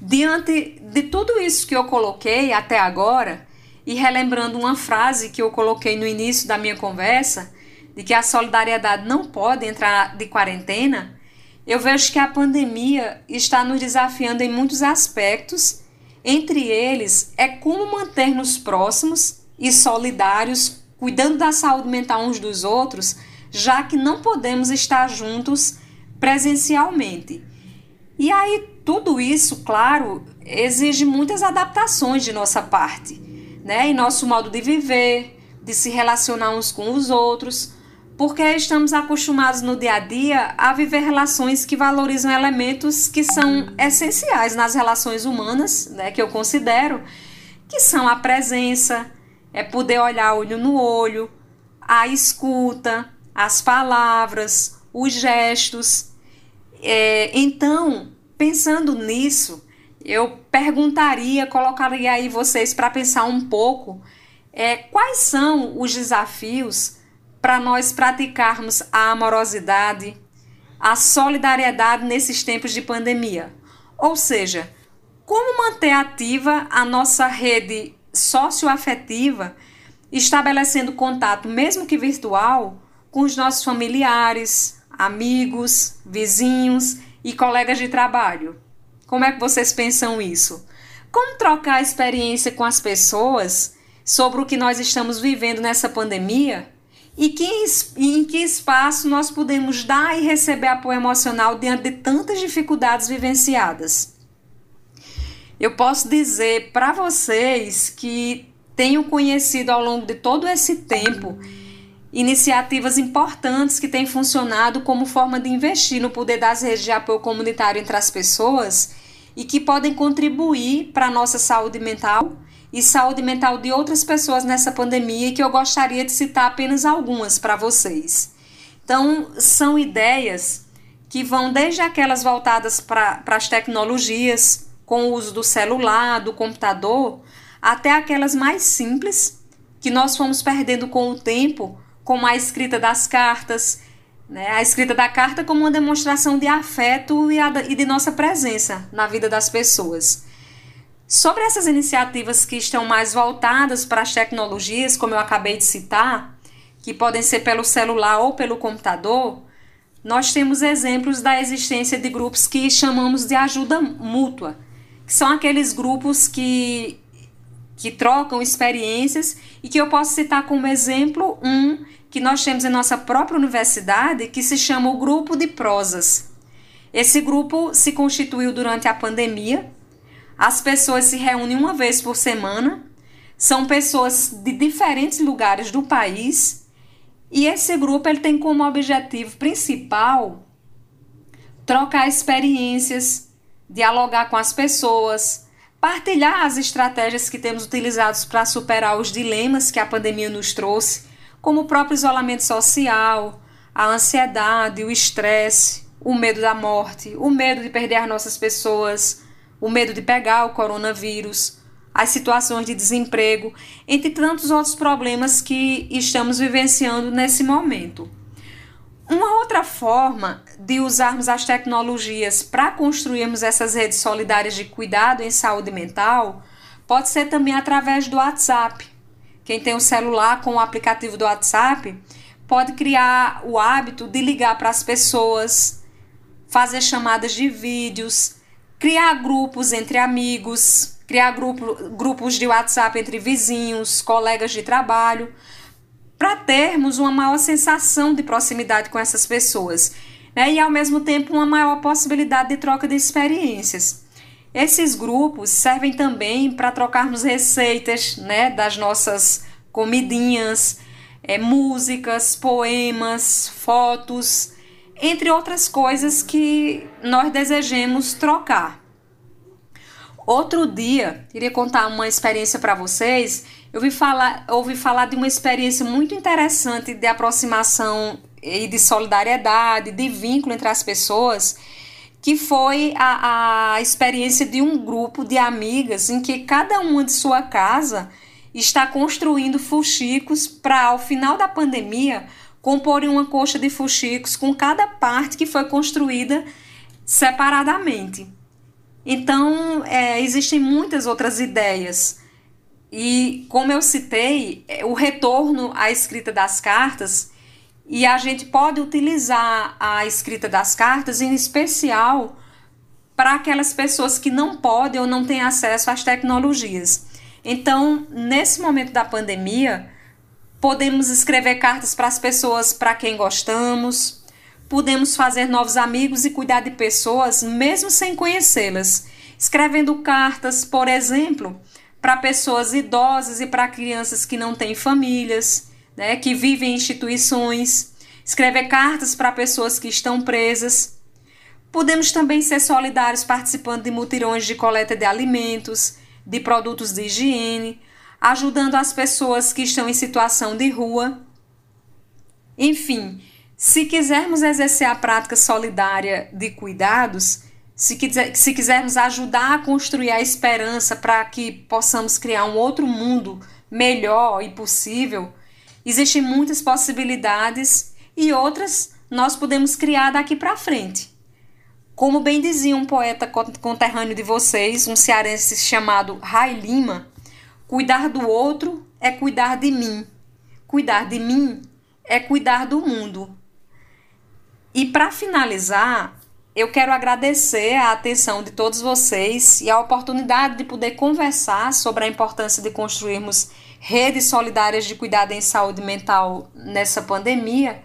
Diante de tudo isso que eu coloquei até agora, e relembrando uma frase que eu coloquei no início da minha conversa, de que a solidariedade não pode entrar de quarentena, eu vejo que a pandemia está nos desafiando em muitos aspectos, entre eles é como manter-nos próximos e solidários, cuidando da saúde mental uns dos outros, já que não podemos estar juntos presencialmente. E aí, tudo isso, claro, exige muitas adaptações de nossa parte, né? Em nosso modo de viver, de se relacionar uns com os outros, porque estamos acostumados no dia a dia a viver relações que valorizam elementos que são essenciais nas relações humanas, né? Que eu considero que são a presença, é poder olhar olho no olho, a escuta, as palavras, os gestos. É, então, pensando nisso, eu perguntaria, colocaria aí vocês para pensar um pouco é, quais são os desafios para nós praticarmos a amorosidade, a solidariedade nesses tempos de pandemia. Ou seja, como manter ativa a nossa rede socioafetiva estabelecendo contato, mesmo que virtual, com os nossos familiares, amigos, vizinhos e colegas de trabalho. Como é que vocês pensam isso? Como trocar experiência com as pessoas sobre o que nós estamos vivendo nessa pandemia e que, em que espaço nós podemos dar e receber apoio emocional diante de tantas dificuldades vivenciadas? Eu posso dizer para vocês que tenho conhecido ao longo de todo esse tempo iniciativas importantes que têm funcionado como forma de investir no poder das redes de apoio comunitário entre as pessoas e que podem contribuir para a nossa saúde mental e saúde mental de outras pessoas nessa pandemia e que eu gostaria de citar apenas algumas para vocês. Então, são ideias que vão desde aquelas voltadas para as tecnologias, com o uso do celular, do computador, até aquelas mais simples, que nós fomos perdendo com o tempo, como a escrita das cartas, né? A escrita da carta como uma demonstração de afeto e, e de nossa presença na vida das pessoas. Sobre essas iniciativas que estão mais voltadas para as tecnologias, como eu acabei de citar, que podem ser pelo celular ou pelo computador, nós temos exemplos da existência de grupos que chamamos de ajuda mútua, que são aqueles grupos que, que trocam experiências e que eu posso citar como exemplo um que nós temos em nossa própria universidade, que se chama o Grupo de Prosas. Esse grupo se constituiu durante a pandemia. As pessoas se reúnem uma vez por semana. São pessoas de diferentes lugares do país. E esse grupo ele tem como objetivo principal trocar experiências, dialogar com as pessoas, partilhar as estratégias que temos utilizados para superar os dilemas que a pandemia nos trouxe como o próprio isolamento social, a ansiedade, o estresse, o medo da morte, o medo de perder as nossas pessoas, o medo de pegar o coronavírus, as situações de desemprego, entre tantos outros problemas que estamos vivenciando nesse momento. Uma outra forma de usarmos as tecnologias para construirmos essas redes solidárias de cuidado em saúde mental pode ser também através do WhatsApp. Quem tem um celular com o aplicativo do WhatsApp pode criar o hábito de ligar para as pessoas, fazer chamadas de vídeos, criar grupos entre amigos, criar grupo, grupos de WhatsApp entre vizinhos, colegas de trabalho, para termos uma maior sensação de proximidade com essas pessoas. Né? E ao mesmo tempo uma maior possibilidade de troca de experiências. Esses grupos servem também para trocarmos receitas né, das nossas comidinhas, é, músicas, poemas, fotos, entre outras coisas que nós desejemos trocar. Outro dia, queria contar uma experiência para vocês. Eu ouvi falar, ouvi falar de uma experiência muito interessante de aproximação e de solidariedade, de vínculo entre as pessoas que foi a, a experiência de um grupo de amigas em que cada uma de sua casa está construindo fuxicos para, ao final da pandemia, comporem uma coxa de fuxicos com cada parte que foi construída separadamente. Então, é, existem muitas outras ideias. E, como eu citei, é, o retorno à escrita das cartas e a gente pode utilizar a escrita das cartas, em especial para aquelas pessoas que não podem ou não têm acesso às tecnologias. Então, nesse momento da pandemia, podemos escrever cartas para as pessoas para quem gostamos, podemos fazer novos amigos e cuidar de pessoas mesmo sem conhecê-las, escrevendo cartas, por exemplo, para pessoas idosas e para crianças que não têm famílias né, que vivem em instituições, escrever cartas para pessoas que estão presas. Podemos também ser solidários participando de mutirões de coleta de alimentos, de produtos de higiene, ajudando as pessoas que estão em situação de rua. Enfim, se quisermos exercer a prática solidária de cuidados, se, quiser, se quisermos ajudar a construir a esperança para que possamos criar um outro mundo melhor e possível, Existem muitas possibilidades e outras nós podemos criar daqui para frente. Como bem dizia um poeta conterrâneo de vocês, um cearense chamado Rai Lima, cuidar do outro é cuidar de mim. Cuidar de mim é cuidar do mundo. E para finalizar, eu quero agradecer a atenção de todos vocês e a oportunidade de poder conversar sobre a importância de construirmos redes solidárias de cuidado em saúde mental nessa pandemia.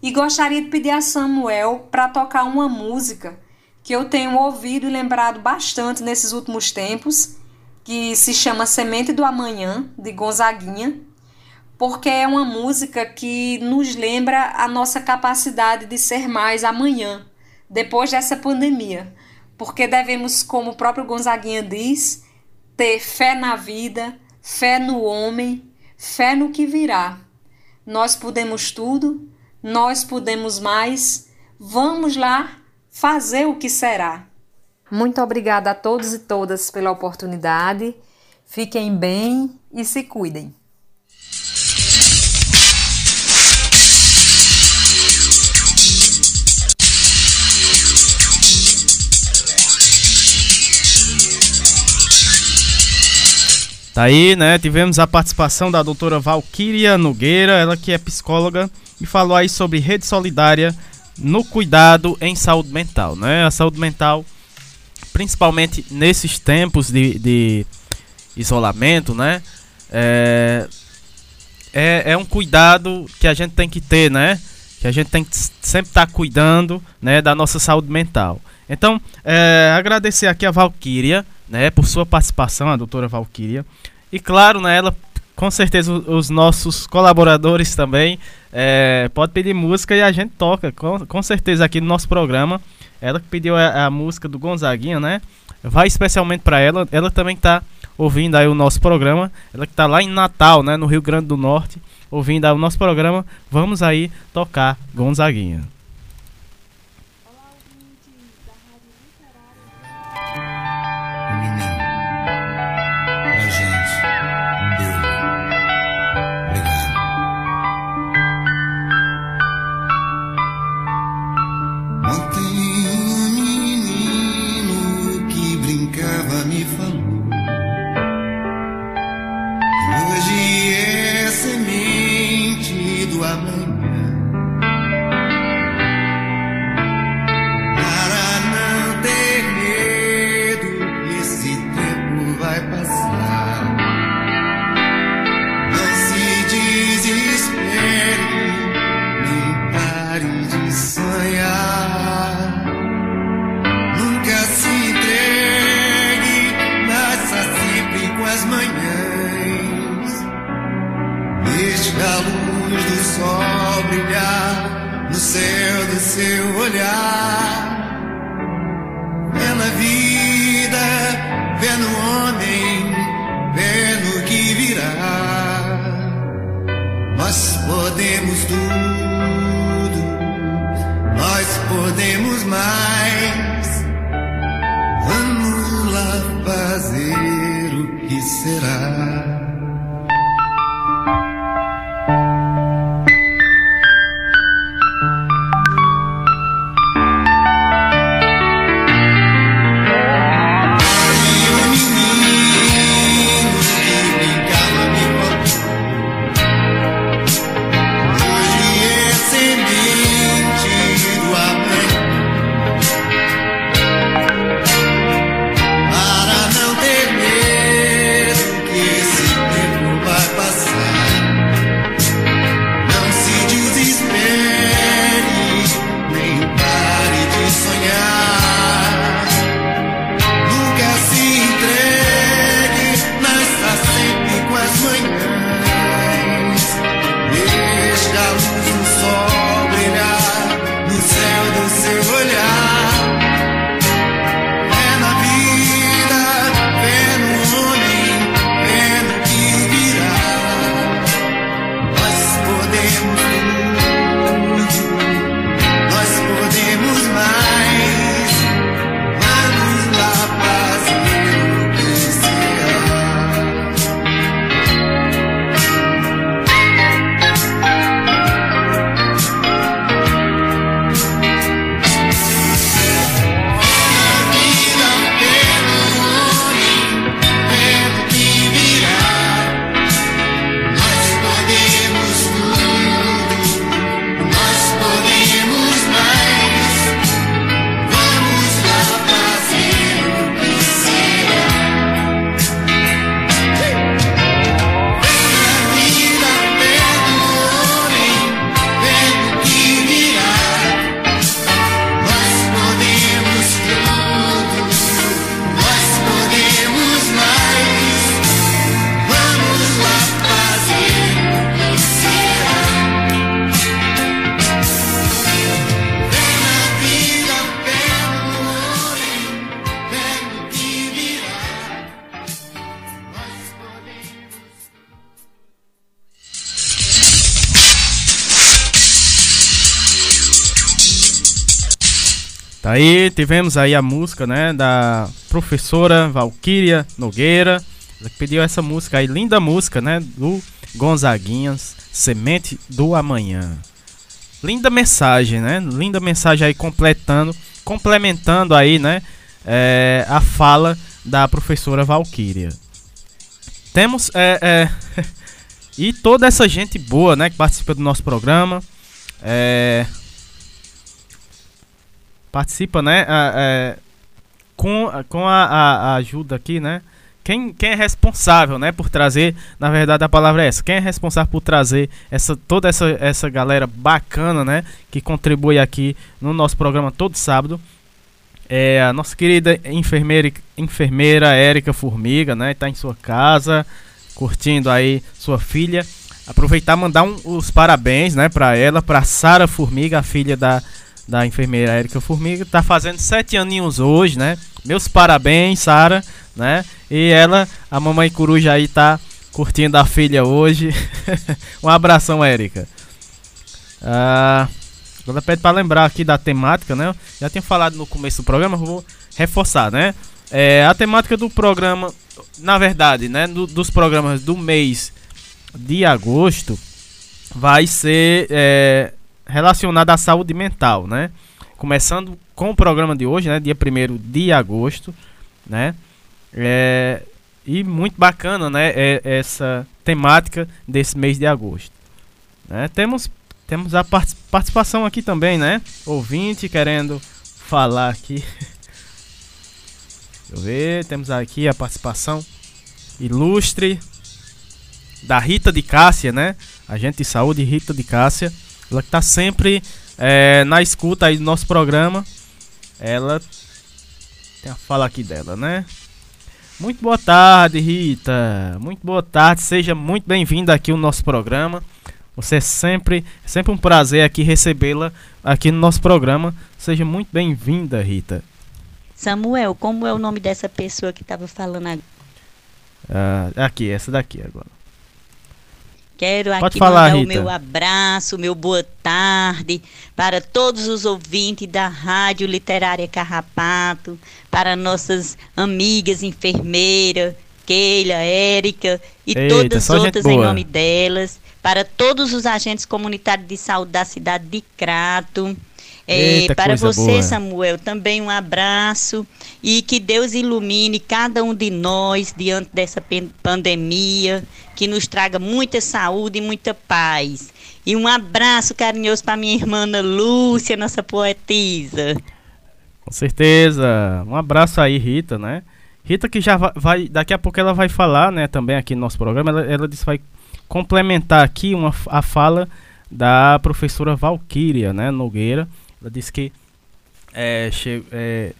E gostaria de pedir a Samuel para tocar uma música que eu tenho ouvido e lembrado bastante nesses últimos tempos, que se chama Semente do Amanhã, de Gonzaguinha, porque é uma música que nos lembra a nossa capacidade de ser mais amanhã, depois dessa pandemia. Porque devemos, como o próprio Gonzaguinha diz, ter fé na vida, fé no homem, fé no que virá. Nós podemos tudo, nós podemos mais. Vamos lá fazer o que será. Muito obrigada a todos e todas pela oportunidade. Fiquem bem e se cuidem. Tá aí, né? Tivemos a participação da doutora Valquíria Nogueira, ela que é psicóloga, e falou aí sobre rede solidária no cuidado em saúde mental, né? A saúde mental, principalmente nesses tempos de, de isolamento, né? É, é, é, um cuidado que a gente tem que ter, né? Que a gente tem que sempre estar tá cuidando, né? Da nossa saúde mental. Então, é, agradecer aqui a Valquíria, né? Por sua participação, a doutora Valquíria. E claro, né? Ela com certeza os nossos colaboradores também é, pode pedir música e a gente toca com, com certeza aqui no nosso programa ela que pediu a, a música do Gonzaguinha né? Vai especialmente para ela. Ela também está ouvindo aí o nosso programa. Ela que está lá em Natal né? No Rio Grande do Norte ouvindo aí o nosso programa. Vamos aí tocar Gonzaguinha céu do seu olhar. Vendo vida, vendo no homem, vendo no que virá. Nós podemos tudo, nós podemos mais. Vamos lá fazer o que será. Aí tivemos aí a música, né, da professora Valquíria Nogueira. Ela pediu essa música aí, linda música, né, do Gonzaguinhas, Semente do Amanhã. Linda mensagem, né? Linda mensagem aí completando, complementando aí, né, é, a fala da professora Valquíria. Temos é, é, *laughs* e toda essa gente boa, né, que participa do nosso programa. É, participa, né? É, com com a, a, ajuda aqui, né? Quem, quem é responsável, né, por trazer, na verdade a palavra é essa, quem é responsável por trazer essa toda essa, essa galera bacana, né, que contribui aqui no nosso programa todo sábado, é a nossa querida enfermeira, enfermeira Érica Formiga, né, tá em sua casa, curtindo aí sua filha. Aproveitar mandar um, os parabéns, né, para ela, para Sara Formiga, a filha da da enfermeira Érica Formiga, tá fazendo sete aninhos hoje, né? Meus parabéns, Sara, né? E ela, a mamãe coruja aí tá curtindo a filha hoje. *laughs* um abração, Érica. Ah, ela pede para lembrar aqui da temática, né? Já tinha falado no começo do programa, vou reforçar, né? É, a temática do programa, na verdade, né? Do, dos programas do mês de agosto vai ser é, relacionada à saúde mental, né? Começando com o programa de hoje, né? Dia 1 de agosto, né? É, e muito bacana, né? É, essa temática desse mês de agosto. Né? Temos, temos a participação aqui também, né? Ouvinte querendo falar aqui. *laughs* Deixa eu ver, temos aqui a participação ilustre da Rita de Cássia, né? Agente de saúde Rita de Cássia. Ela que tá sempre é, na escuta aí do nosso programa. Ela tem a fala aqui dela, né? Muito boa tarde, Rita. Muito boa tarde. Seja muito bem-vinda aqui no nosso programa. Você é sempre, é sempre um prazer aqui recebê-la aqui no nosso programa. Seja muito bem-vinda, Rita. Samuel, como é o nome dessa pessoa que estava falando agora? Ah, aqui, essa daqui agora. Quero Pode aqui falar, mandar Rita. o meu abraço, meu boa tarde para todos os ouvintes da Rádio Literária Carrapato, para nossas amigas enfermeiras, Keila, Érica e Eita, todas gente outras em nome delas, para todos os agentes comunitários de saúde da cidade de Crato. É, Eita, para você, boa. Samuel, também um abraço e que Deus ilumine cada um de nós diante dessa pandemia, que nos traga muita saúde e muita paz. E um abraço carinhoso para minha irmã Ana Lúcia, nossa poetisa. Com certeza. Um abraço aí, Rita, né? Rita que já va- vai, daqui a pouco ela vai falar, né, também aqui no nosso programa. Ela, ela disse vai complementar aqui uma, a fala da professora Valquíria, né, Nogueira. Ela disse que é, che- é,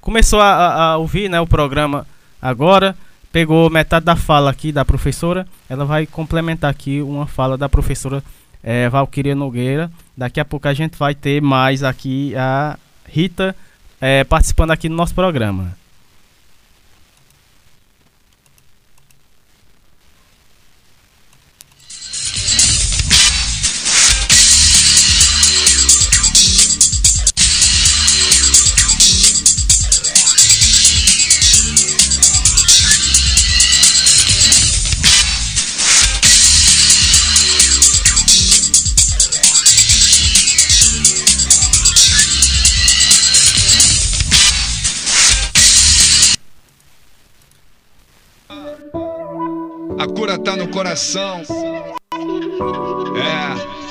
começou a, a- ouvir, né, o programa agora, pegou metade da fala aqui da professora. Ela vai complementar aqui uma fala da professora é, Valquíria Nogueira. Daqui a pouco a gente vai ter mais aqui a Rita é, participando aqui do nosso programa. A cura tá no coração. É.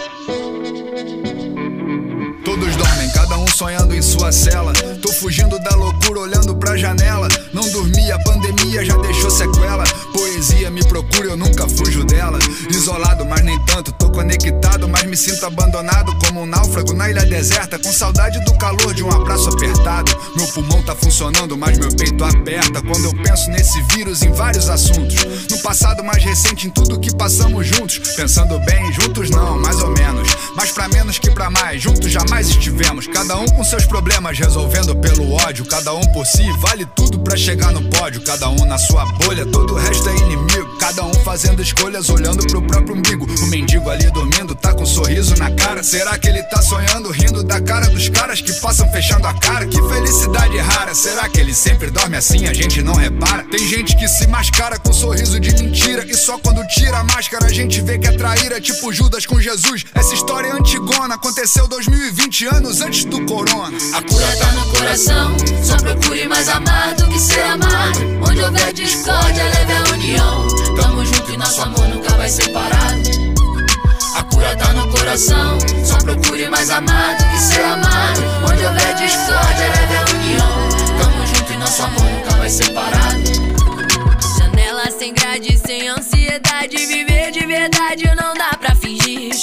sonhando em sua cela. Tô fugindo da loucura, olhando pra janela. Não dormi, a pandemia já deixou sequela. Poesia me procura, eu nunca fujo dela. Isolado, mas nem tanto. Tô conectado, mas me sinto abandonado. Como um náufrago na ilha deserta. Com saudade do calor de um abraço apertado. Meu pulmão tá funcionando, mas meu peito aperta. Quando eu penso nesse vírus em vários assuntos. No passado mais recente, em tudo que passamos juntos. Pensando bem, juntos não, mais ou menos. Mas pra menos que pra mais, juntos jamais estivemos. Cada um um com seus problemas resolvendo pelo ódio. Cada um por si, vale tudo pra chegar no pódio. Cada um na sua bolha, todo o resto é inimigo. Cada um fazendo escolhas, olhando pro próprio umbigo. O mendigo ali dormindo, tá com um sorriso na cara. Será que ele tá sonhando, rindo da cara dos caras que passam fechando a cara? Que felicidade rara. Será que ele sempre dorme assim? A gente não repara. Tem gente que se mascara com um sorriso de mentira. E só quando tira a máscara a gente vê que é traíra. Tipo Judas com Jesus. Essa história é antigona. Aconteceu 2020 anos antes do corona. A cura tá no coração. Só procure mais amar do que ser amado. Onde houver discórdia, leve a união. Tamo junto e nosso amor nunca vai separado. A cura tá no coração. Só procure mais amar do que ser amado. Onde houver discórdia, leve a união. Tamo junto e nosso amor nunca vai separado. Janela sem grade, sem ansiedade. Viver de verdade não dá pra fingir.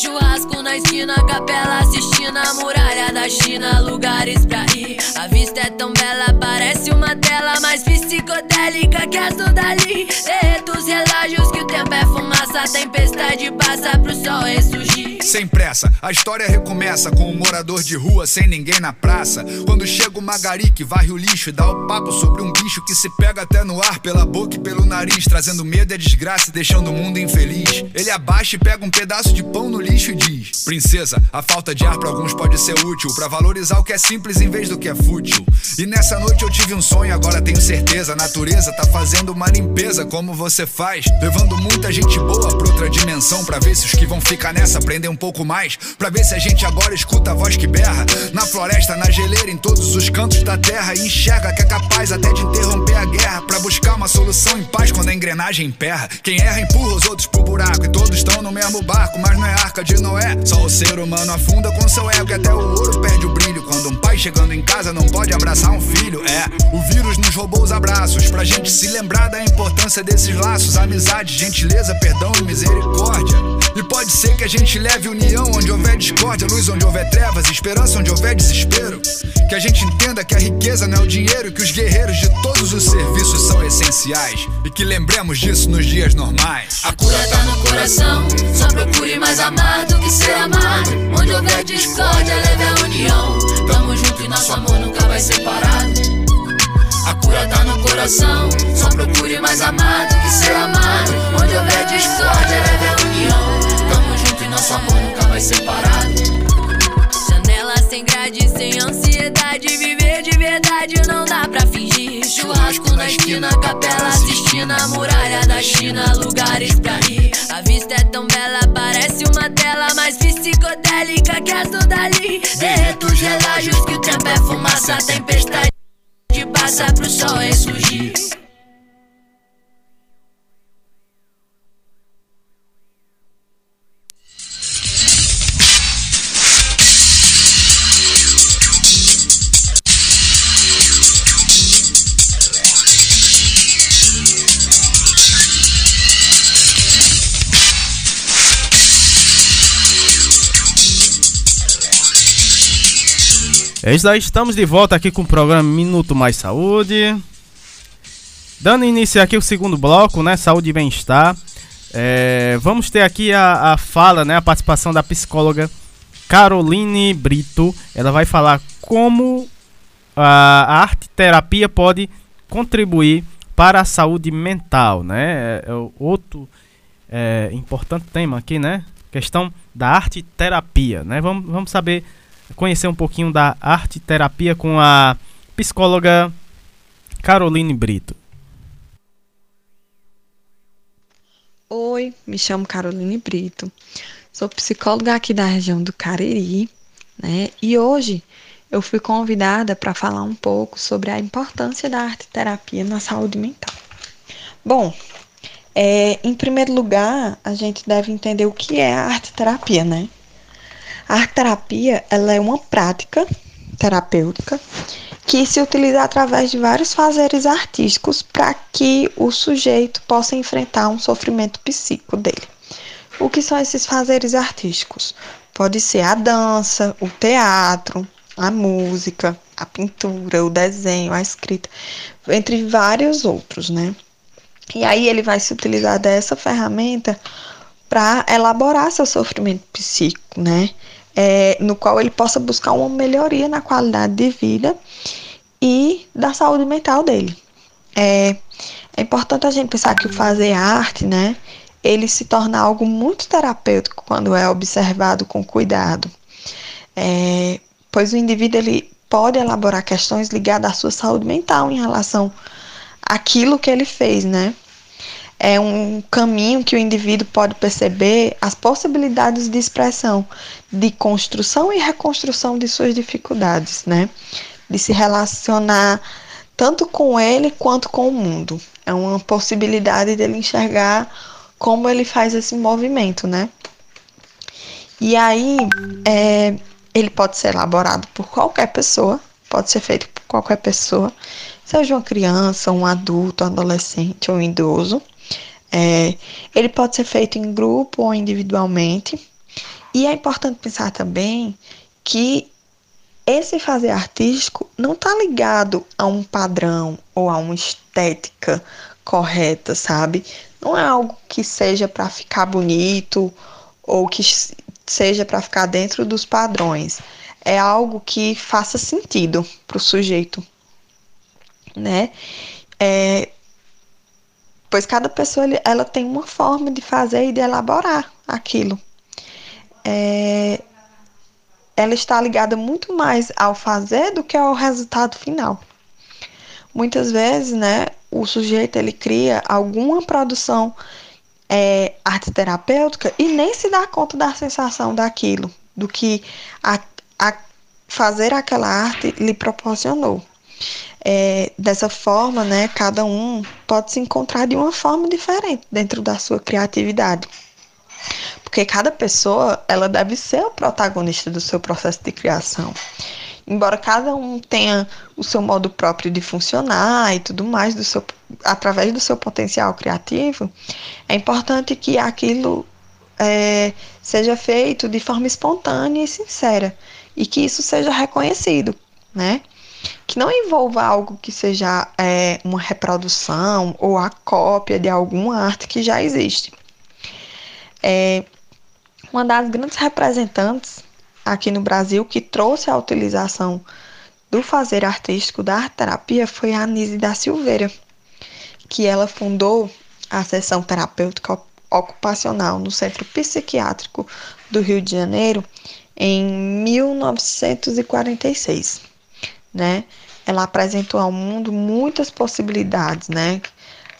Churrasco na esquina, capela assistindo a muralha da China. Lugares pra ir. A vista é tão bela, parece uma tela mais psicodélica que as do Dali. Derreto os relógios que o tempo é fumaça. A tempestade passa pro sol ressurgir. Sem pressa, a história recomeça com um morador de rua sem ninguém na praça. Quando chega o Magari que varre o lixo e dá o papo sobre um bicho que se pega até no ar pela boca e pelo nariz, trazendo medo e desgraça e deixando o mundo infeliz. Ele abaixa e pega um pedaço de pão no lixo e diz: Princesa, a falta de ar pra alguns pode ser útil pra valorizar o que é simples em vez do que é fútil. E nessa noite eu tive um sonho, agora tenho certeza. A natureza tá fazendo uma limpeza como você faz, levando muita gente boa pra outra dimensão pra ver se os que vão ficar nessa aprendem um pouco mais. Pra ver se a gente agora escuta a voz que berra na floresta, na geleira, em todos os cantos da terra e enxerga que é capaz até de interromper a guerra pra buscar uma solução em paz quando a engrenagem emperra. Quem erra empurra os outros pro buraco e todos estão no mesmo barco, mas não é arca de Noé. Só o ser humano afunda com seu ego e até o ouro perde o brilho quando um pai chegando em casa não pode abraçar um filho. É, o vírus nos roubou os abraços pra gente se lembrar da importância desses laços, amizade, gentileza, perdão e misericórdia. E pode ser que a gente leve união onde houver discórdia, luz onde houver trevas, esperança onde houver desespero. Que a gente entenda que a riqueza não é o dinheiro, que os guerreiros de todos os serviços são essenciais. E que lembremos disso nos dias normais. A cura tá no coração, só procure mais amar do que ser amado. Onde houver discórdia, leve a união. Tamo junto e nosso amor nunca vai separado. A cura tá no coração, só procure mais amar do que ser amado. Onde houver discórdia, leve a união. Nosso amor nunca vai separado. Janela sem grade, sem ansiedade. Viver de verdade não dá pra fingir. Churrasco na esquina, capela assistindo a muralha da China. Lugares pra ir. A vista é tão bela, parece uma tela mais psicodélica que as do Dali. Derreto os relógios que o tempo é fumaça, tempestade passa pro sol ressurgir. É isso daí, estamos de volta aqui com o programa Minuto Mais Saúde. Dando início aqui o segundo bloco, né? Saúde e bem-estar. É, vamos ter aqui a, a fala, né? A participação da psicóloga Caroline Brito. Ela vai falar como a, a arte terapia pode contribuir para a saúde mental, né? É, é outro é, importante tema aqui, né? Questão da arte terapia, né? Vamos, vamos saber conhecer um pouquinho da arte terapia com a psicóloga Caroline Brito. Oi, me chamo Caroline Brito, sou psicóloga aqui da região do Cariri, né? E hoje eu fui convidada para falar um pouco sobre a importância da arte terapia na saúde mental. Bom, é, em primeiro lugar, a gente deve entender o que é a arte terapia, né? A terapia ela é uma prática terapêutica que se utiliza através de vários fazeres artísticos para que o sujeito possa enfrentar um sofrimento psíquico dele. O que são esses fazeres artísticos? Pode ser a dança, o teatro, a música, a pintura, o desenho, a escrita, entre vários outros, né? E aí ele vai se utilizar dessa ferramenta para elaborar seu sofrimento psíquico, né? É, no qual ele possa buscar uma melhoria na qualidade de vida e da saúde mental dele. É, é importante a gente pensar que o fazer arte, né, ele se torna algo muito terapêutico quando é observado com cuidado, é, pois o indivíduo ele pode elaborar questões ligadas à sua saúde mental em relação àquilo que ele fez, né? É um caminho que o indivíduo pode perceber as possibilidades de expressão, de construção e reconstrução de suas dificuldades, né? De se relacionar tanto com ele quanto com o mundo. É uma possibilidade dele enxergar como ele faz esse movimento, né? E aí, é, ele pode ser elaborado por qualquer pessoa, pode ser feito por qualquer pessoa, seja uma criança, um adulto, um adolescente ou um idoso. É, ele pode ser feito em grupo ou individualmente. E é importante pensar também que esse fazer artístico não está ligado a um padrão ou a uma estética correta, sabe? Não é algo que seja para ficar bonito ou que seja para ficar dentro dos padrões. É algo que faça sentido para o sujeito, né? É, pois cada pessoa ela tem uma forma de fazer e de elaborar aquilo. É, ela está ligada muito mais ao fazer do que ao resultado final. Muitas vezes, né, o sujeito ele cria alguma produção é, arte terapêutica e nem se dá conta da sensação daquilo, do que a, a fazer aquela arte lhe proporcionou. É, dessa forma, né, cada um pode se encontrar de uma forma diferente dentro da sua criatividade. Porque cada pessoa, ela deve ser o protagonista do seu processo de criação embora cada um tenha o seu modo próprio de funcionar e tudo mais, do seu, através do seu potencial criativo, é importante que aquilo é, seja feito de forma espontânea e sincera e que isso seja reconhecido, né? Que não envolva algo que seja é, uma reprodução ou a cópia de alguma arte que já existe. É, uma das grandes representantes aqui no Brasil que trouxe a utilização do fazer artístico da arte terapia foi a Anise da Silveira, que ela fundou a sessão terapêutica ocupacional no Centro Psiquiátrico do Rio de Janeiro em 1946, né? Ela apresentou ao mundo muitas possibilidades, né?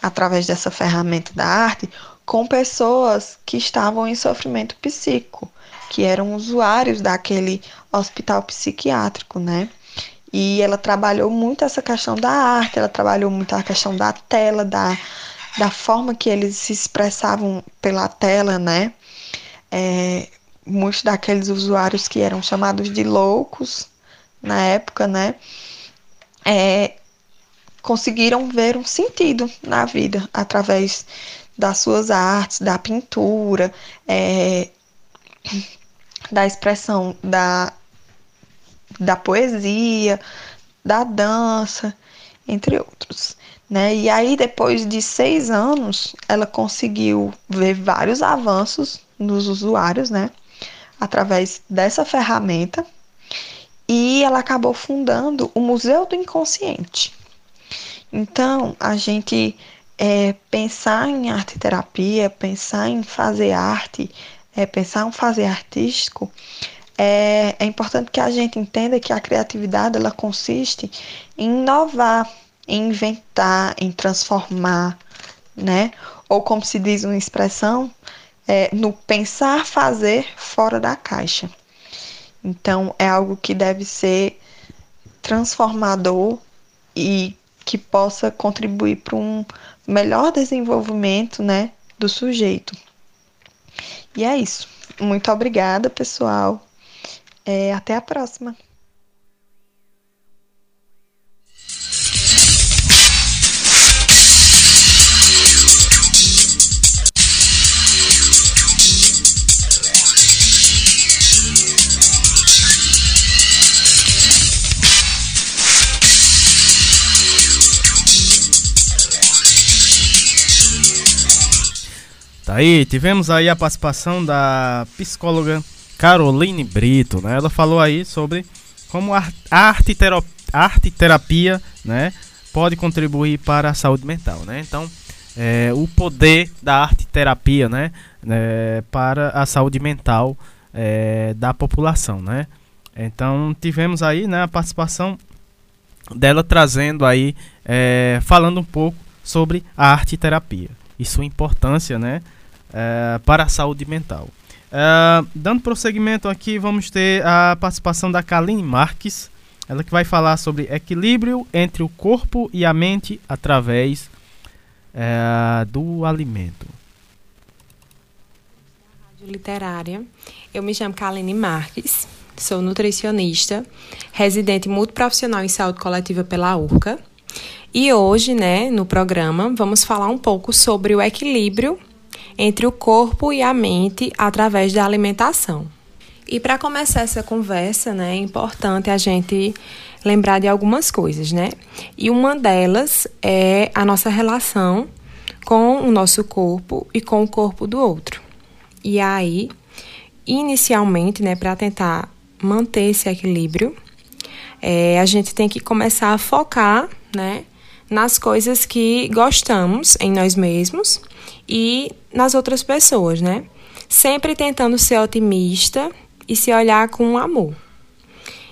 Através dessa ferramenta da arte, com pessoas que estavam em sofrimento psíquico, que eram usuários daquele hospital psiquiátrico, né? E ela trabalhou muito essa questão da arte, ela trabalhou muito a questão da tela, da, da forma que eles se expressavam pela tela, né? É, muitos daqueles usuários que eram chamados de loucos na época, né? É, conseguiram ver um sentido na vida através das suas artes, da pintura, é, da expressão da, da poesia, da dança, entre outros. Né? E aí, depois de seis anos, ela conseguiu ver vários avanços nos usuários, né? Através dessa ferramenta. E ela acabou fundando o Museu do Inconsciente. Então, a gente é, pensar em arte terapia, pensar em fazer arte, é, pensar um fazer artístico, é, é importante que a gente entenda que a criatividade ela consiste em inovar, em inventar, em transformar, né? Ou como se diz uma expressão, é, no pensar fazer fora da caixa. Então é algo que deve ser transformador e que possa contribuir para um melhor desenvolvimento, né, do sujeito. E é isso. Muito obrigada, pessoal. É, até a próxima. Aí, tivemos aí a participação da psicóloga Caroline Brito, né? Ela falou aí sobre como a arte, arte terapia, né, pode contribuir para a saúde mental, né? Então, é, o poder da arte terapia, né, é, para a saúde mental é, da população, né? Então tivemos aí, né, a participação dela trazendo aí, é, falando um pouco sobre a arte terapia e sua importância, né, é, para a saúde mental. É, dando prosseguimento aqui, vamos ter a participação da Kaline Marques, ela que vai falar sobre equilíbrio entre o corpo e a mente através é, do alimento. Rádio Literária. Eu me chamo Kaline Marques, sou nutricionista, residente multiprofissional em saúde coletiva pela URCA. E hoje, né, no programa, vamos falar um pouco sobre o equilíbrio entre o corpo e a mente através da alimentação. E para começar essa conversa, né, é importante a gente lembrar de algumas coisas, né? E uma delas é a nossa relação com o nosso corpo e com o corpo do outro. E aí, inicialmente, né, para tentar manter esse equilíbrio, é, a gente tem que começar a focar, né, nas coisas que gostamos em nós mesmos e nas outras pessoas, né? Sempre tentando ser otimista e se olhar com amor.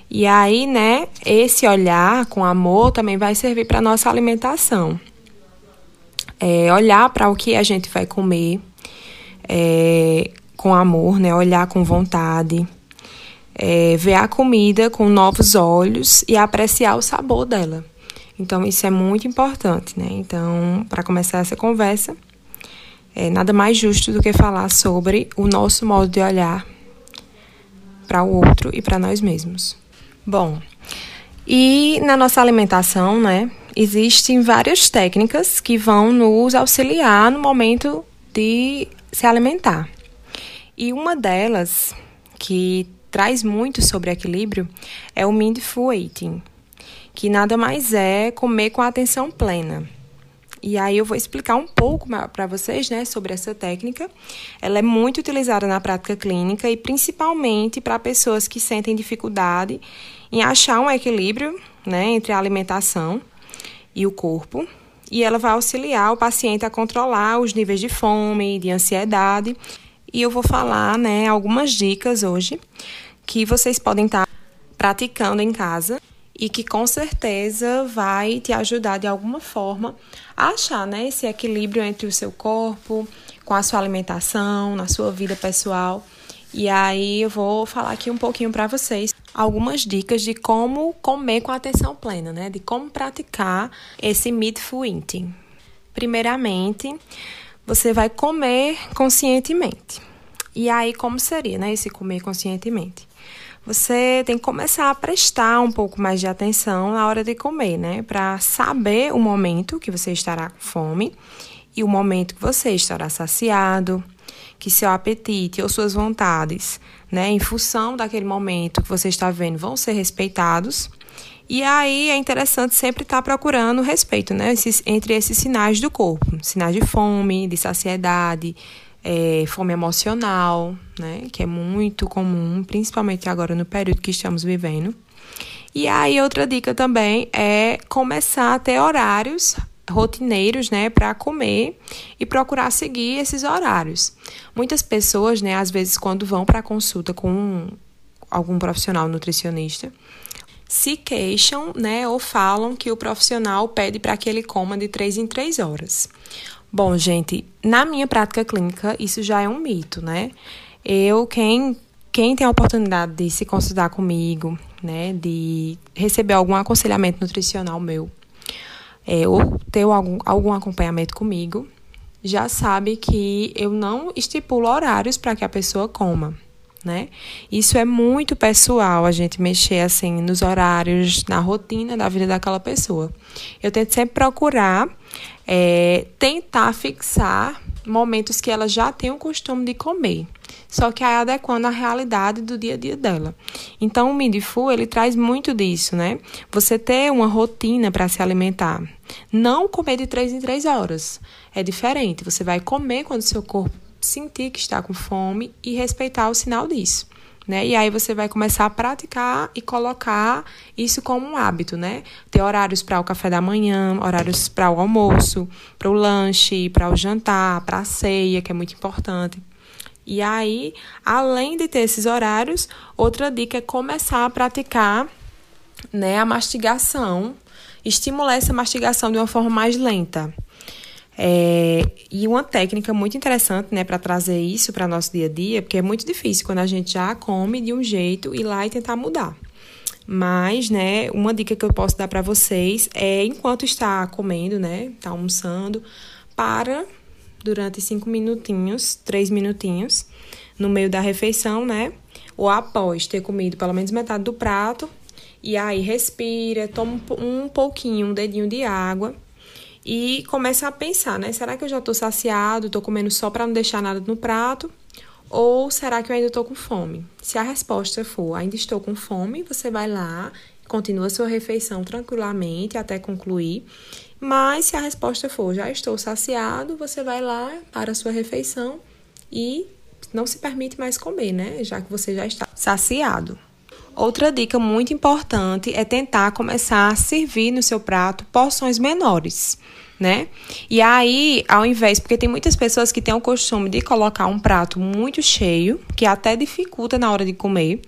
E aí, né, esse olhar com amor também vai servir para nossa alimentação. É, olhar para o que a gente vai comer é, com amor, né, olhar com vontade, é, ver a comida com novos olhos e apreciar o sabor dela. Então, isso é muito importante, né? Então, para começar essa conversa, é nada mais justo do que falar sobre o nosso modo de olhar para o outro e para nós mesmos. Bom, e na nossa alimentação, né, existem várias técnicas que vão nos auxiliar no momento de se alimentar. E uma delas, que traz muito sobre equilíbrio, é o Mindful Eating, que nada mais é comer com atenção plena. E aí eu vou explicar um pouco para vocês, né, sobre essa técnica. Ela é muito utilizada na prática clínica e principalmente para pessoas que sentem dificuldade em achar um equilíbrio, né, entre a alimentação e o corpo. E ela vai auxiliar o paciente a controlar os níveis de fome, de ansiedade. E eu vou falar, né, algumas dicas hoje que vocês podem estar praticando em casa e que com certeza vai te ajudar de alguma forma a achar né, esse equilíbrio entre o seu corpo, com a sua alimentação, na sua vida pessoal. E aí eu vou falar aqui um pouquinho para vocês algumas dicas de como comer com atenção plena, né? De como praticar esse mindful eating. Primeiramente, você vai comer conscientemente. E aí como seria, né, esse comer conscientemente? Você tem que começar a prestar um pouco mais de atenção na hora de comer, né? Para saber o momento que você estará com fome e o momento que você estará saciado, que seu apetite ou suas vontades, né, em função daquele momento que você está vendo, vão ser respeitados. E aí é interessante sempre estar procurando respeito, né, esses, entre esses sinais do corpo, sinais de fome, de saciedade, é, fome emocional, né, que é muito comum, principalmente agora no período que estamos vivendo. E aí outra dica também é começar a ter horários rotineiros, né, para comer e procurar seguir esses horários. Muitas pessoas, né, às vezes quando vão para consulta com algum profissional nutricionista, se queixam, né, ou falam que o profissional pede para que ele coma de três em três horas. Bom, gente, na minha prática clínica, isso já é um mito, né? Eu, quem, quem tem a oportunidade de se consultar comigo, né, de receber algum aconselhamento nutricional meu, é, ou ter algum, algum acompanhamento comigo, já sabe que eu não estipulo horários para que a pessoa coma, né? Isso é muito pessoal, a gente mexer assim nos horários, na rotina da vida daquela pessoa. Eu tento sempre procurar é, tentar fixar momentos que ela já tem o costume de comer, só que aí adequando à realidade do dia a dia dela. Então o Mindful, ele traz muito disso, né? Você ter uma rotina para se alimentar. Não comer de três em três horas. É diferente. Você vai comer quando seu corpo sentir que está com fome e respeitar o sinal disso. Né? E aí você vai começar a praticar e colocar isso como um hábito, né? Ter horários para o café da manhã, horários para o almoço, para o lanche, para o jantar, para a ceia, que é muito importante. E aí, além de ter esses horários, outra dica é começar a praticar, né, a mastigação, estimular essa mastigação de uma forma mais lenta. É, e uma técnica muito interessante, né, para trazer isso para nosso dia a dia, porque é muito difícil quando a gente já come de um jeito ir lá e tentar mudar. Mas, né, uma dica que eu posso dar para vocês é enquanto está comendo, né, está almoçando, para durante cinco minutinhos, três minutinhos, no meio da refeição, né, ou após ter comido pelo menos metade do prato, e aí respira, toma um pouquinho, um dedinho de água e começa a pensar, né? Será que eu já estou saciado, estou comendo só para não deixar nada no prato? Ou será que eu ainda estou com fome? Se a resposta for ainda estou com fome, você vai lá, continua sua refeição tranquilamente até concluir. Mas se a resposta for já estou saciado, você vai lá para a sua refeição e não se permite mais comer, né? Já que você já está saciado. Outra dica muito importante é tentar começar a servir no seu prato porções menores, né? E aí, ao invés, porque tem muitas pessoas que têm o costume de colocar um prato muito cheio, que até dificulta na hora de comer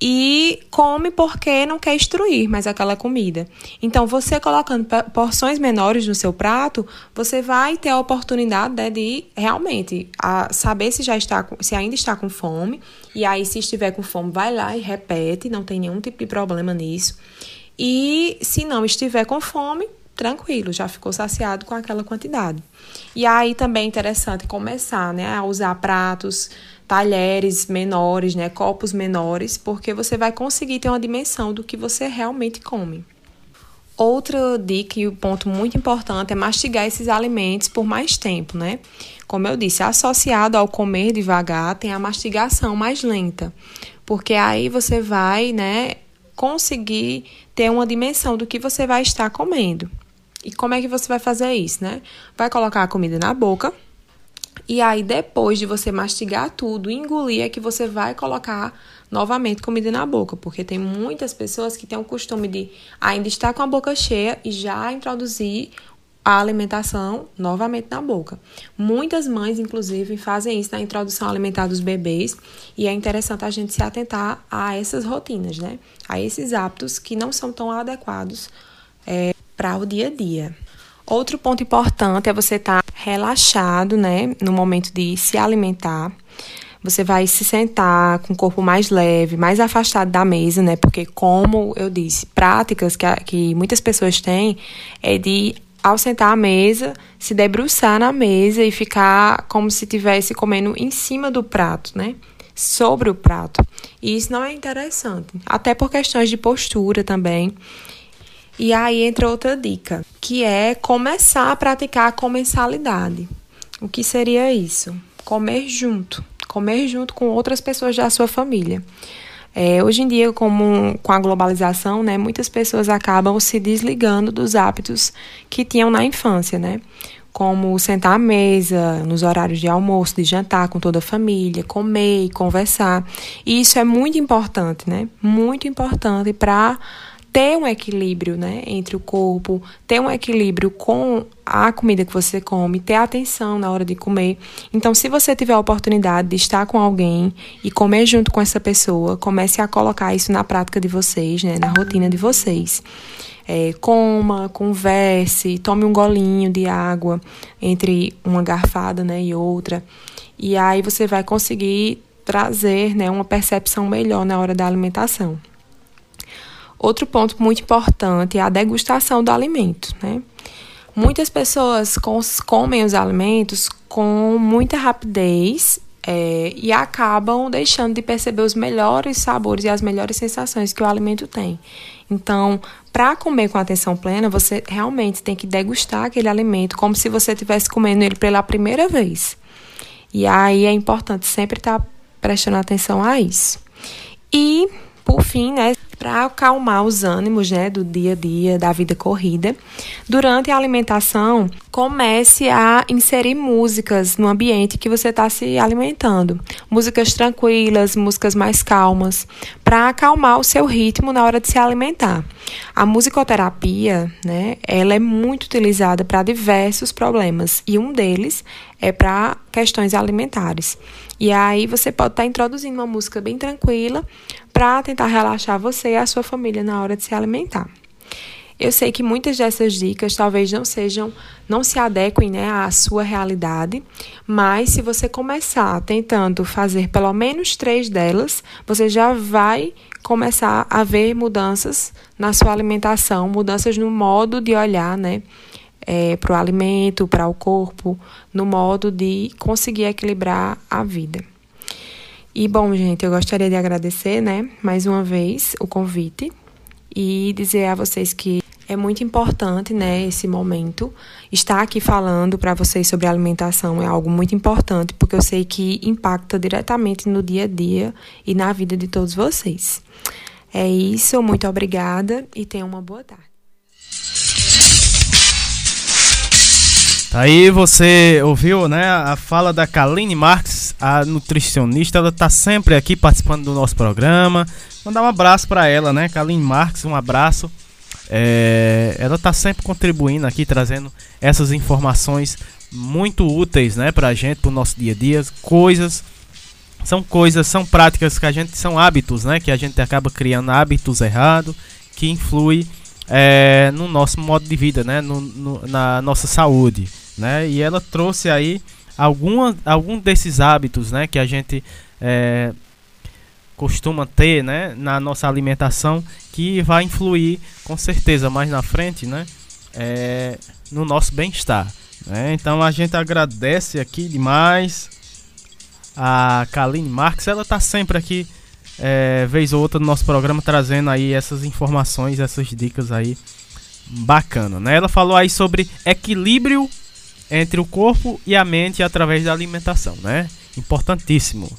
e come porque não quer destruir mais aquela comida. Então, você colocando porções menores no seu prato, você vai ter a oportunidade né, de realmente a saber se já está se ainda está com fome e aí se estiver com fome, vai lá e repete, não tem nenhum tipo de problema nisso. E se não estiver com fome, tranquilo, já ficou saciado com aquela quantidade. E aí também é interessante começar, né, a usar pratos talheres menores, né, copos menores, porque você vai conseguir ter uma dimensão do que você realmente come. Outra dica e um ponto muito importante é mastigar esses alimentos por mais tempo, né? Como eu disse, associado ao comer devagar, tem a mastigação mais lenta, porque aí você vai, né, conseguir ter uma dimensão do que você vai estar comendo. E como é que você vai fazer isso, né? Vai colocar a comida na boca, e aí, depois de você mastigar tudo, engolir, é que você vai colocar novamente comida na boca. Porque tem muitas pessoas que têm o costume de ainda estar com a boca cheia e já introduzir a alimentação novamente na boca. Muitas mães, inclusive, fazem isso na introdução alimentar dos bebês e é interessante a gente se atentar a essas rotinas, né? A esses hábitos que não são tão adequados é, para o dia a dia. Outro ponto importante é você estar tá relaxado, né, no momento de se alimentar. Você vai se sentar com o corpo mais leve, mais afastado da mesa, né? Porque, como eu disse, práticas que, que muitas pessoas têm é de, ao sentar à mesa, se debruçar na mesa e ficar como se estivesse comendo em cima do prato, né? Sobre o prato. E isso não é interessante, até por questões de postura também. E aí entra outra dica, que é começar a praticar a comensalidade. O que seria isso? Comer junto. Comer junto com outras pessoas da sua família. É, hoje em dia, como com a globalização, né, muitas pessoas acabam se desligando dos hábitos que tinham na infância, né? Como sentar à mesa, nos horários de almoço, de jantar com toda a família, comer e conversar. E isso é muito importante, né? Muito importante para ter um equilíbrio, né, entre o corpo, ter um equilíbrio com a comida que você come, ter atenção na hora de comer. Então, se você tiver a oportunidade de estar com alguém e comer junto com essa pessoa, comece a colocar isso na prática de vocês, né, na rotina de vocês. É, coma, converse, tome um golinho de água entre uma garfada né, e outra. E aí você vai conseguir trazer né, uma percepção melhor na hora da alimentação. Outro ponto muito importante é a degustação do alimento, né? Muitas pessoas comem os alimentos com muita rapidez é, e acabam deixando de perceber os melhores sabores e as melhores sensações que o alimento tem. Então, para comer com atenção plena, você realmente tem que degustar aquele alimento como se você estivesse comendo ele pela primeira vez. E aí é importante sempre estar tá prestando atenção a isso. E, por fim, né, para acalmar os ânimos né, do dia a dia, da vida corrida. Durante a alimentação, comece a inserir músicas no ambiente que você está se alimentando. Músicas tranquilas, músicas mais calmas, para acalmar o seu ritmo na hora de se alimentar. A musicoterapia, né, ela é muito utilizada para diversos problemas e um deles é para questões alimentares. E aí você pode estar tá introduzindo uma música bem tranquila para tentar relaxar você e a sua família na hora de se alimentar. Eu sei que muitas dessas dicas talvez não sejam, não se adequem né, à sua realidade, mas se você começar tentando fazer pelo menos três delas, você já vai começar a ver mudanças na sua alimentação, mudanças no modo de olhar, né? É, para o alimento, para o corpo, no modo de conseguir equilibrar a vida. E bom, gente, eu gostaria de agradecer, né, mais uma vez o convite e dizer a vocês que é muito importante, né, esse momento. Estar aqui falando para vocês sobre alimentação é algo muito importante, porque eu sei que impacta diretamente no dia a dia e na vida de todos vocês. É isso, muito obrigada e tenham uma boa tarde. Aí você ouviu, né, a fala da Kaline Marques, a nutricionista, ela tá sempre aqui participando do nosso programa. Mandar um abraço para ela, né, Kaline Marques, um abraço. É, ela está sempre contribuindo aqui, trazendo essas informações muito úteis, né, para a gente, para o nosso dia a dia, coisas são coisas, são práticas que a gente são hábitos, né, que a gente acaba criando hábitos errados que influi é, no nosso modo de vida, né, no, no, na nossa saúde, né, e ela trouxe aí alguma, algum desses hábitos, né, que a gente é, costuma ter, né, na nossa alimentação, que vai influir com certeza mais na frente, né, é, no nosso bem-estar. Né? Então a gente agradece aqui demais a Kaline Marques, ela tá sempre aqui, é, vez ou outra, no nosso programa, trazendo aí essas informações, essas dicas aí bacana, né? Ela falou aí sobre equilíbrio entre o corpo e a mente através da alimentação, né? Importantíssimo.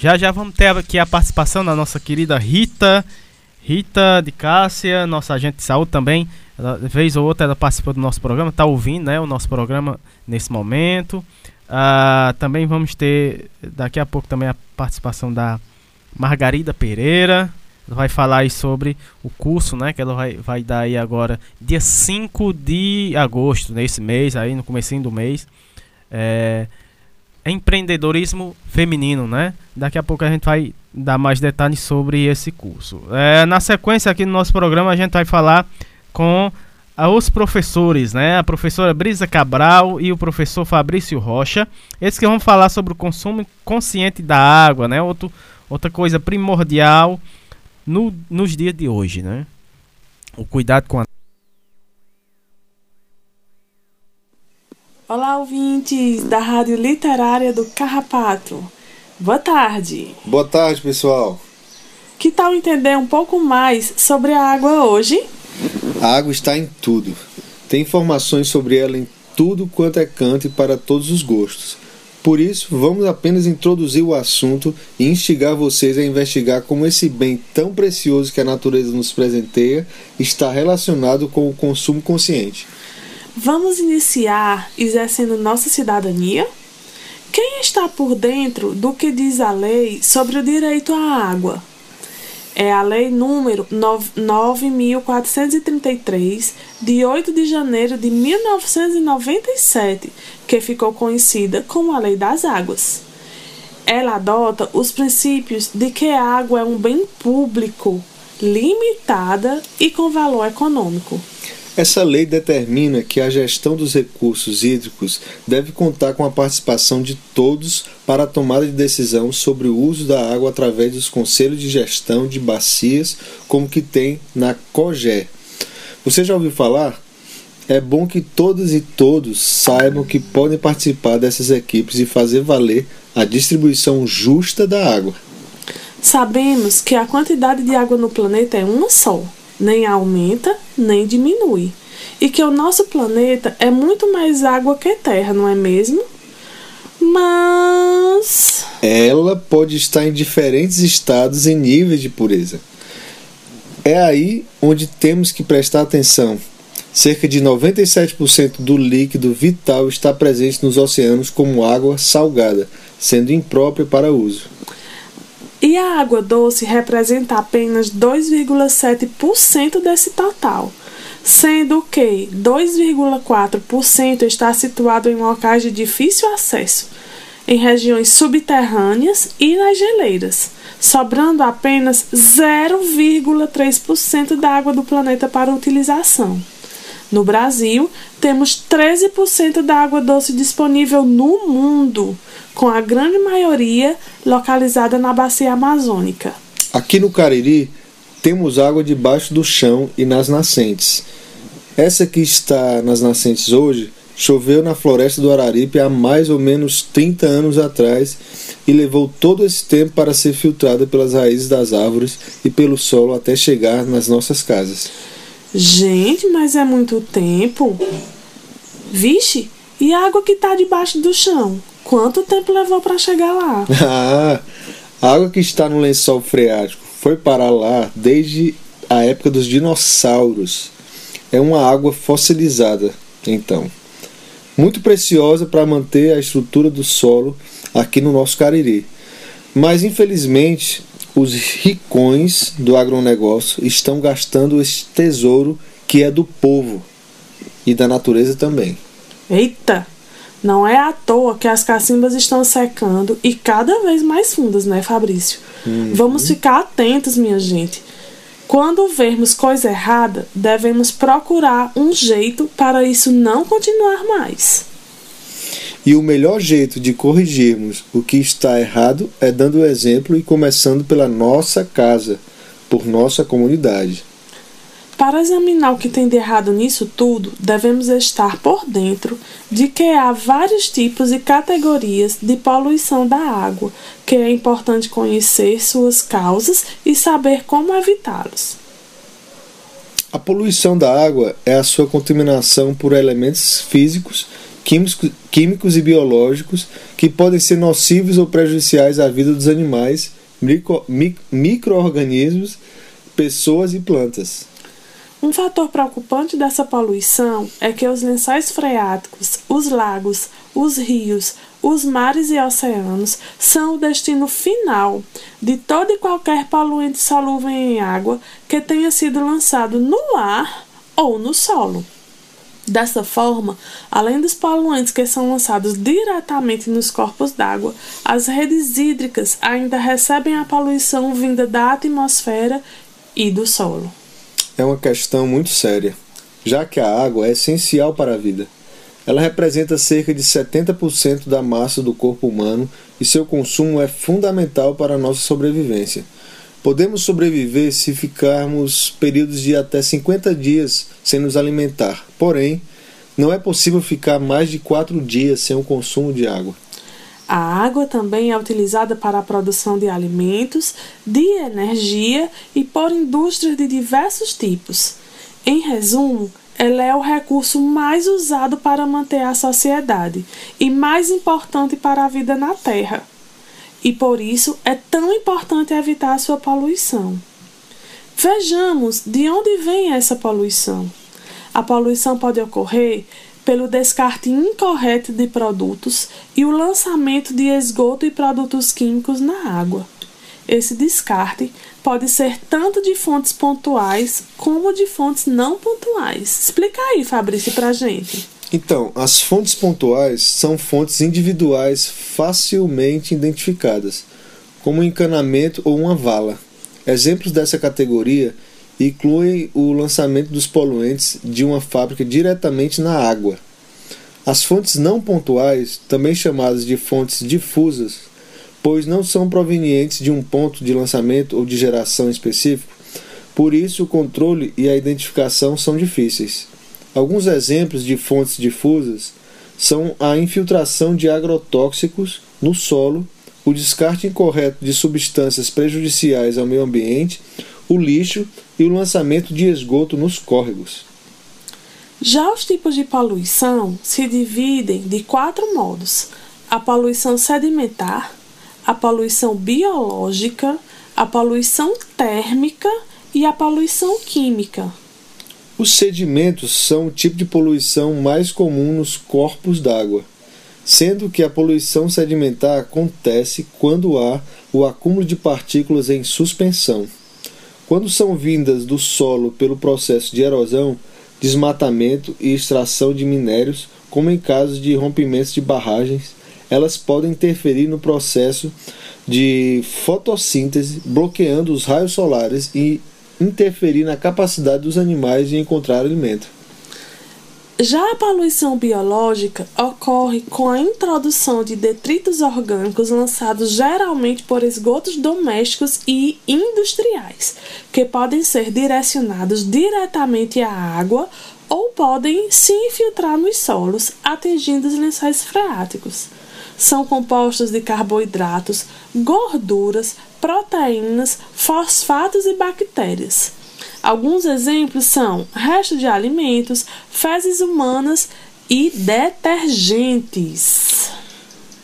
Já já vamos ter aqui a participação da nossa querida Rita, Rita de Cássia, nossa agente de saúde também. Ela, vez ou outra ela participou do nosso programa, está ouvindo né, o nosso programa nesse momento. Ah, também vamos ter daqui a pouco também a participação da Margarida Pereira. Ela vai falar sobre o curso, né? Que ela vai, vai dar aí agora, dia 5 de agosto, nesse mês, aí no comecinho do mês. É, empreendedorismo feminino, né? Daqui a pouco a gente vai dar mais detalhes sobre esse curso. É, na sequência aqui no nosso programa a gente vai falar com os professores, né? A professora Brisa Cabral e o professor Fabrício Rocha. Eles que vão falar sobre o consumo consciente da água, né? Outro, outra coisa primordial no, nos dias de hoje, né? O cuidado com a Olá, ouvintes da Rádio Literária do Carrapato. Boa tarde. Boa tarde, pessoal. Que tal entender um pouco mais sobre a água hoje? A água está em tudo. Tem informações sobre ela em tudo quanto é canto e para todos os gostos. Por isso, vamos apenas introduzir o assunto e instigar vocês a investigar como esse bem tão precioso que a natureza nos presenteia está relacionado com o consumo consciente. Vamos iniciar exercendo nossa cidadania? Quem está por dentro do que diz a lei sobre o direito à água? É a lei número 9433, de 8 de janeiro de 1997, que ficou conhecida como a Lei das Águas. Ela adota os princípios de que a água é um bem público, limitada e com valor econômico. Essa lei determina que a gestão dos recursos hídricos deve contar com a participação de todos para a tomada de decisão sobre o uso da água através dos conselhos de gestão de bacias, como que tem na COGÉ. Você já ouviu falar? É bom que todas e todos saibam que podem participar dessas equipes e fazer valer a distribuição justa da água. Sabemos que a quantidade de água no planeta é uma só nem aumenta nem diminui. E que o nosso planeta é muito mais água que terra, não é mesmo? Mas. Ela pode estar em diferentes estados e níveis de pureza. É aí onde temos que prestar atenção. Cerca de 97% do líquido vital está presente nos oceanos como água salgada, sendo imprópria para uso. E a água doce representa apenas 2,7% desse total, sendo que 2,4% está situado em locais de difícil acesso, em regiões subterrâneas e nas geleiras, sobrando apenas 0,3% da água do planeta para utilização. No Brasil, temos 13% da água doce disponível no mundo, com a grande maioria localizada na bacia amazônica. Aqui no Cariri, temos água debaixo do chão e nas nascentes. Essa que está nas nascentes hoje choveu na floresta do Araripe há mais ou menos 30 anos atrás e levou todo esse tempo para ser filtrada pelas raízes das árvores e pelo solo até chegar nas nossas casas. Gente, mas é muito tempo. Vixe, e a água que está debaixo do chão? Quanto tempo levou para chegar lá? *laughs* Ah, a água que está no lençol freático foi parar lá desde a época dos dinossauros. É uma água fossilizada, então. Muito preciosa para manter a estrutura do solo aqui no nosso Cariri. Mas infelizmente os ricões do agronegócio estão gastando esse tesouro que é do povo e da natureza também. Eita! Não é à toa que as cacimbas estão secando e cada vez mais fundas, né, Fabrício? Uhum. Vamos ficar atentos, minha gente. Quando vermos coisa errada, devemos procurar um jeito para isso não continuar mais. E o melhor jeito de corrigirmos o que está errado é dando o exemplo e começando pela nossa casa, por nossa comunidade. Para examinar o que tem de errado nisso tudo, devemos estar por dentro de que há vários tipos e categorias de poluição da água, que é importante conhecer suas causas e saber como evitá-los. A poluição da água é a sua contaminação por elementos físicos químicos, químicos e biológicos que podem ser nocivos ou prejudiciais à vida dos animais, micro, micro-organismos, pessoas e plantas. Um fator preocupante dessa poluição é que os lençóis freáticos, os lagos, os rios, os mares e oceanos são o destino final de todo e qualquer poluente solúvel em água que tenha sido lançado no ar ou no solo. Dessa forma, além dos poluentes que são lançados diretamente nos corpos d'água, as redes hídricas ainda recebem a poluição vinda da atmosfera e do solo. É uma questão muito séria, já que a água é essencial para a vida. Ela representa cerca de 70% da massa do corpo humano e seu consumo é fundamental para a nossa sobrevivência. Podemos sobreviver se ficarmos períodos de até 50 dias sem nos alimentar, porém, não é possível ficar mais de 4 dias sem o consumo de água. A água também é utilizada para a produção de alimentos, de energia e por indústrias de diversos tipos. Em resumo, ela é o recurso mais usado para manter a sociedade e mais importante para a vida na Terra e por isso é tão importante evitar a sua poluição. Vejamos de onde vem essa poluição. A poluição pode ocorrer pelo descarte incorreto de produtos e o lançamento de esgoto e produtos químicos na água. Esse descarte pode ser tanto de fontes pontuais como de fontes não pontuais. Explica aí, Fabrício, pra gente. Então, as fontes pontuais são fontes individuais facilmente identificadas, como um encanamento ou uma vala. Exemplos dessa categoria incluem o lançamento dos poluentes de uma fábrica diretamente na água. As fontes não pontuais, também chamadas de fontes difusas, pois não são provenientes de um ponto de lançamento ou de geração específico, por isso o controle e a identificação são difíceis. Alguns exemplos de fontes difusas são a infiltração de agrotóxicos no solo, o descarte incorreto de substâncias prejudiciais ao meio ambiente, o lixo e o lançamento de esgoto nos córregos. Já os tipos de poluição se dividem de quatro modos: a poluição sedimentar, a poluição biológica, a poluição térmica e a poluição química. Os sedimentos são o tipo de poluição mais comum nos corpos d'água, sendo que a poluição sedimentar acontece quando há o acúmulo de partículas em suspensão. Quando são vindas do solo pelo processo de erosão, desmatamento e extração de minérios, como em casos de rompimentos de barragens, elas podem interferir no processo de fotossíntese, bloqueando os raios solares e interferir na capacidade dos animais de encontrar alimento. Já a poluição biológica ocorre com a introdução de detritos orgânicos lançados geralmente por esgotos domésticos e industriais, que podem ser direcionados diretamente à água ou podem se infiltrar nos solos, atingindo os lençóis freáticos. São compostos de carboidratos, gorduras, proteínas, fosfatos e bactérias. Alguns exemplos são restos de alimentos, fezes humanas e detergentes.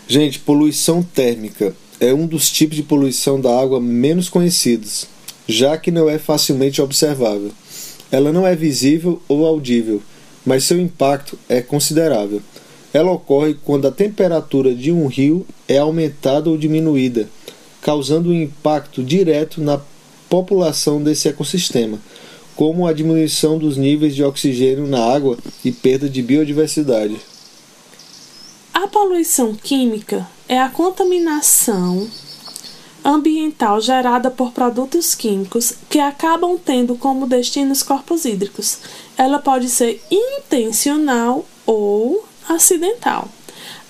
Gente, poluição térmica é um dos tipos de poluição da água menos conhecidos, já que não é facilmente observável. Ela não é visível ou audível, mas seu impacto é considerável. Ela ocorre quando a temperatura de um rio é aumentada ou diminuída, causando um impacto direto na população desse ecossistema, como a diminuição dos níveis de oxigênio na água e perda de biodiversidade. A poluição química é a contaminação ambiental gerada por produtos químicos que acabam tendo como destino os corpos hídricos. Ela pode ser intencional ou acidental.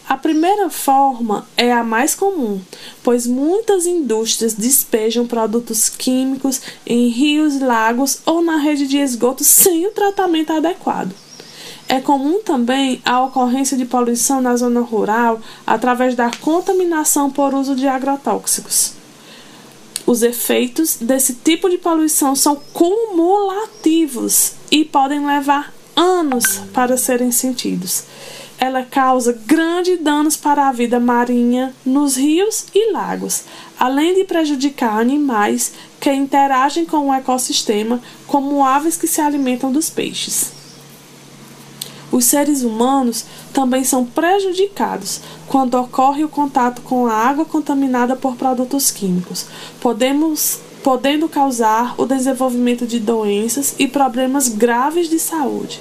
A primeira forma é a mais comum, pois muitas indústrias despejam produtos químicos em rios, lagos ou na rede de esgoto sem o tratamento adequado. É comum também a ocorrência de poluição na zona rural através da contaminação por uso de agrotóxicos. Os efeitos desse tipo de poluição são cumulativos e podem levar anos para serem sentidos ela causa grandes danos para a vida marinha nos rios e lagos, além de prejudicar animais que interagem com o ecossistema, como aves que se alimentam dos peixes. Os seres humanos também são prejudicados quando ocorre o contato com a água contaminada por produtos químicos, podemos, podendo causar o desenvolvimento de doenças e problemas graves de saúde.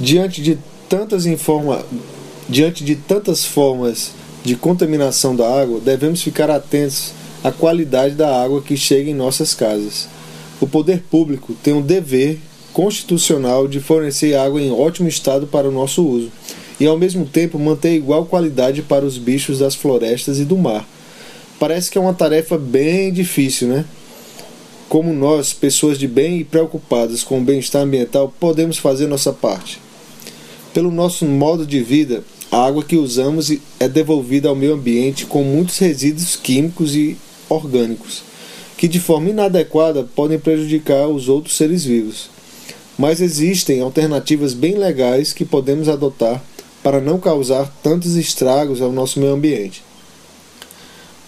Diante de tantas informa... diante de tantas formas de contaminação da água, devemos ficar atentos à qualidade da água que chega em nossas casas. O poder público tem um dever constitucional de fornecer água em ótimo estado para o nosso uso e ao mesmo tempo manter igual qualidade para os bichos das florestas e do mar. Parece que é uma tarefa bem difícil, né? Como nós, pessoas de bem e preocupadas com o bem-estar ambiental, podemos fazer nossa parte. Pelo nosso modo de vida, a água que usamos é devolvida ao meio ambiente com muitos resíduos químicos e orgânicos, que de forma inadequada podem prejudicar os outros seres vivos. Mas existem alternativas bem legais que podemos adotar para não causar tantos estragos ao nosso meio ambiente.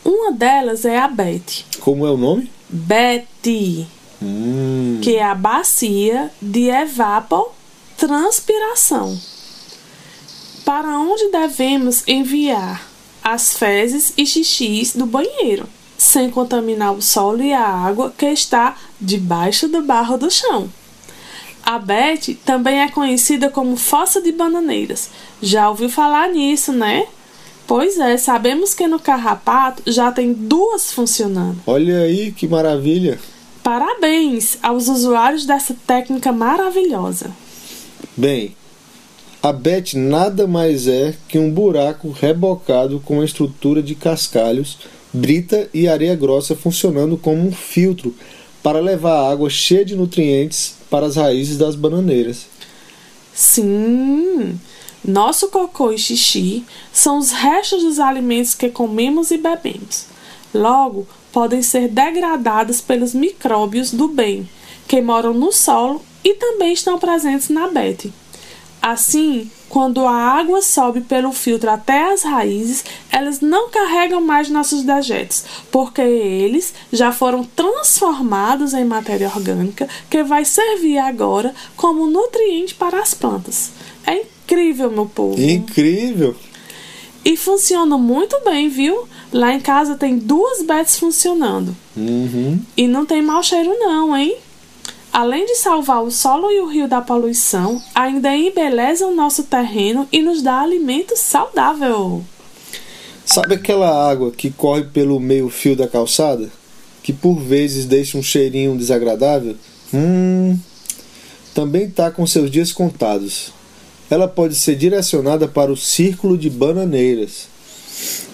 Uma delas é a BET. Como é o nome? BET. Hum. Que é a bacia de evapotranspiração para onde devemos enviar as fezes e xixis do banheiro, sem contaminar o solo e a água que está debaixo do barro do chão. A Beth também é conhecida como fossa de bananeiras. Já ouviu falar nisso, né? Pois é, sabemos que no Carrapato já tem duas funcionando. Olha aí que maravilha! Parabéns aos usuários dessa técnica maravilhosa. Bem, a BET nada mais é que um buraco rebocado com uma estrutura de cascalhos, brita e areia grossa funcionando como um filtro para levar água cheia de nutrientes para as raízes das bananeiras. Sim, nosso cocô e xixi são os restos dos alimentos que comemos e bebemos. Logo, podem ser degradados pelos micróbios do bem, que moram no solo e também estão presentes na BET. Assim, quando a água sobe pelo filtro até as raízes, elas não carregam mais nossos dejetos, porque eles já foram transformados em matéria orgânica que vai servir agora como nutriente para as plantas. É incrível, meu povo. Incrível! E funciona muito bem, viu? Lá em casa tem duas bets funcionando. Uhum. E não tem mau cheiro, não, hein? Além de salvar o solo e o rio da poluição, ainda embeleza o nosso terreno e nos dá alimento saudável. Sabe aquela água que corre pelo meio fio da calçada? Que por vezes deixa um cheirinho desagradável? Hum. Também está com seus dias contados. Ela pode ser direcionada para o círculo de bananeiras.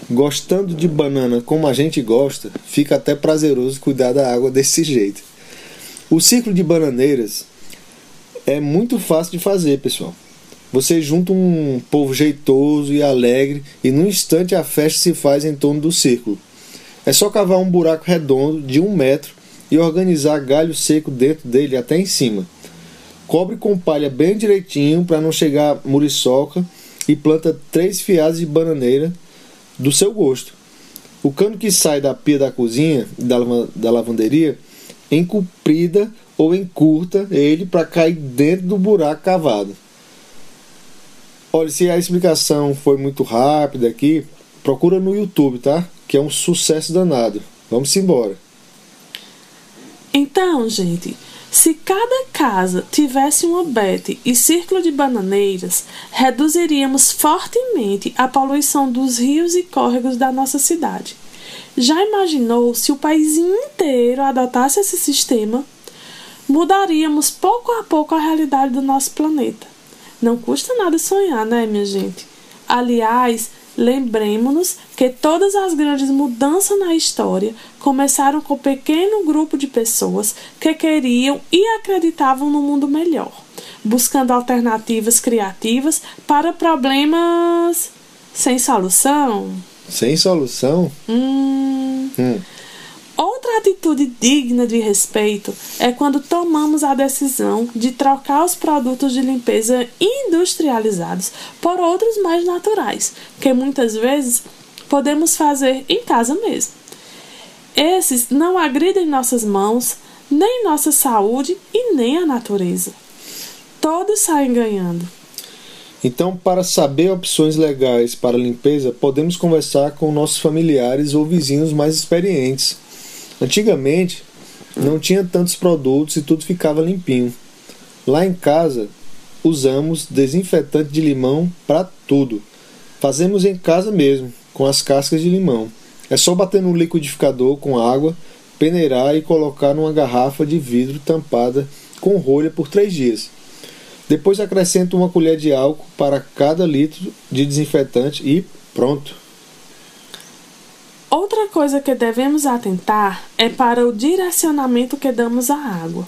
Gostando de banana como a gente gosta, fica até prazeroso cuidar da água desse jeito. O ciclo de bananeiras é muito fácil de fazer, pessoal. Você junta um povo jeitoso e alegre e num instante a festa se faz em torno do círculo. É só cavar um buraco redondo de um metro e organizar galho seco dentro dele até em cima. Cobre com palha bem direitinho para não chegar muriçoca e planta três fiadas de bananeira do seu gosto. O cano que sai da pia da cozinha, da, da lavanderia, encomprida ou encurta ele para cair dentro do buraco cavado. Olha, se a explicação foi muito rápida aqui, procura no YouTube, tá? Que é um sucesso danado. Vamos embora. Então, gente, se cada casa tivesse uma bete e círculo de bananeiras, reduziríamos fortemente a poluição dos rios e córregos da nossa cidade. Já imaginou se o país inteiro adotasse esse sistema? Mudaríamos pouco a pouco a realidade do nosso planeta. Não custa nada sonhar, né, minha gente? Aliás, lembremos-nos que todas as grandes mudanças na história começaram com um pequeno grupo de pessoas que queriam e acreditavam no mundo melhor, buscando alternativas criativas para problemas sem solução. Sem solução? Hum. Hum. Outra atitude digna de respeito é quando tomamos a decisão de trocar os produtos de limpeza industrializados por outros mais naturais, que muitas vezes podemos fazer em casa mesmo. Esses não agridem nossas mãos, nem nossa saúde e nem a natureza. Todos saem ganhando. Então, para saber opções legais para limpeza, podemos conversar com nossos familiares ou vizinhos mais experientes. Antigamente, não tinha tantos produtos e tudo ficava limpinho. Lá em casa, usamos desinfetante de limão para tudo. Fazemos em casa mesmo, com as cascas de limão. É só bater no liquidificador com água, peneirar e colocar numa garrafa de vidro tampada com rolha por três dias. Depois acrescento uma colher de álcool para cada litro de desinfetante e pronto. Outra coisa que devemos atentar é para o direcionamento que damos à água.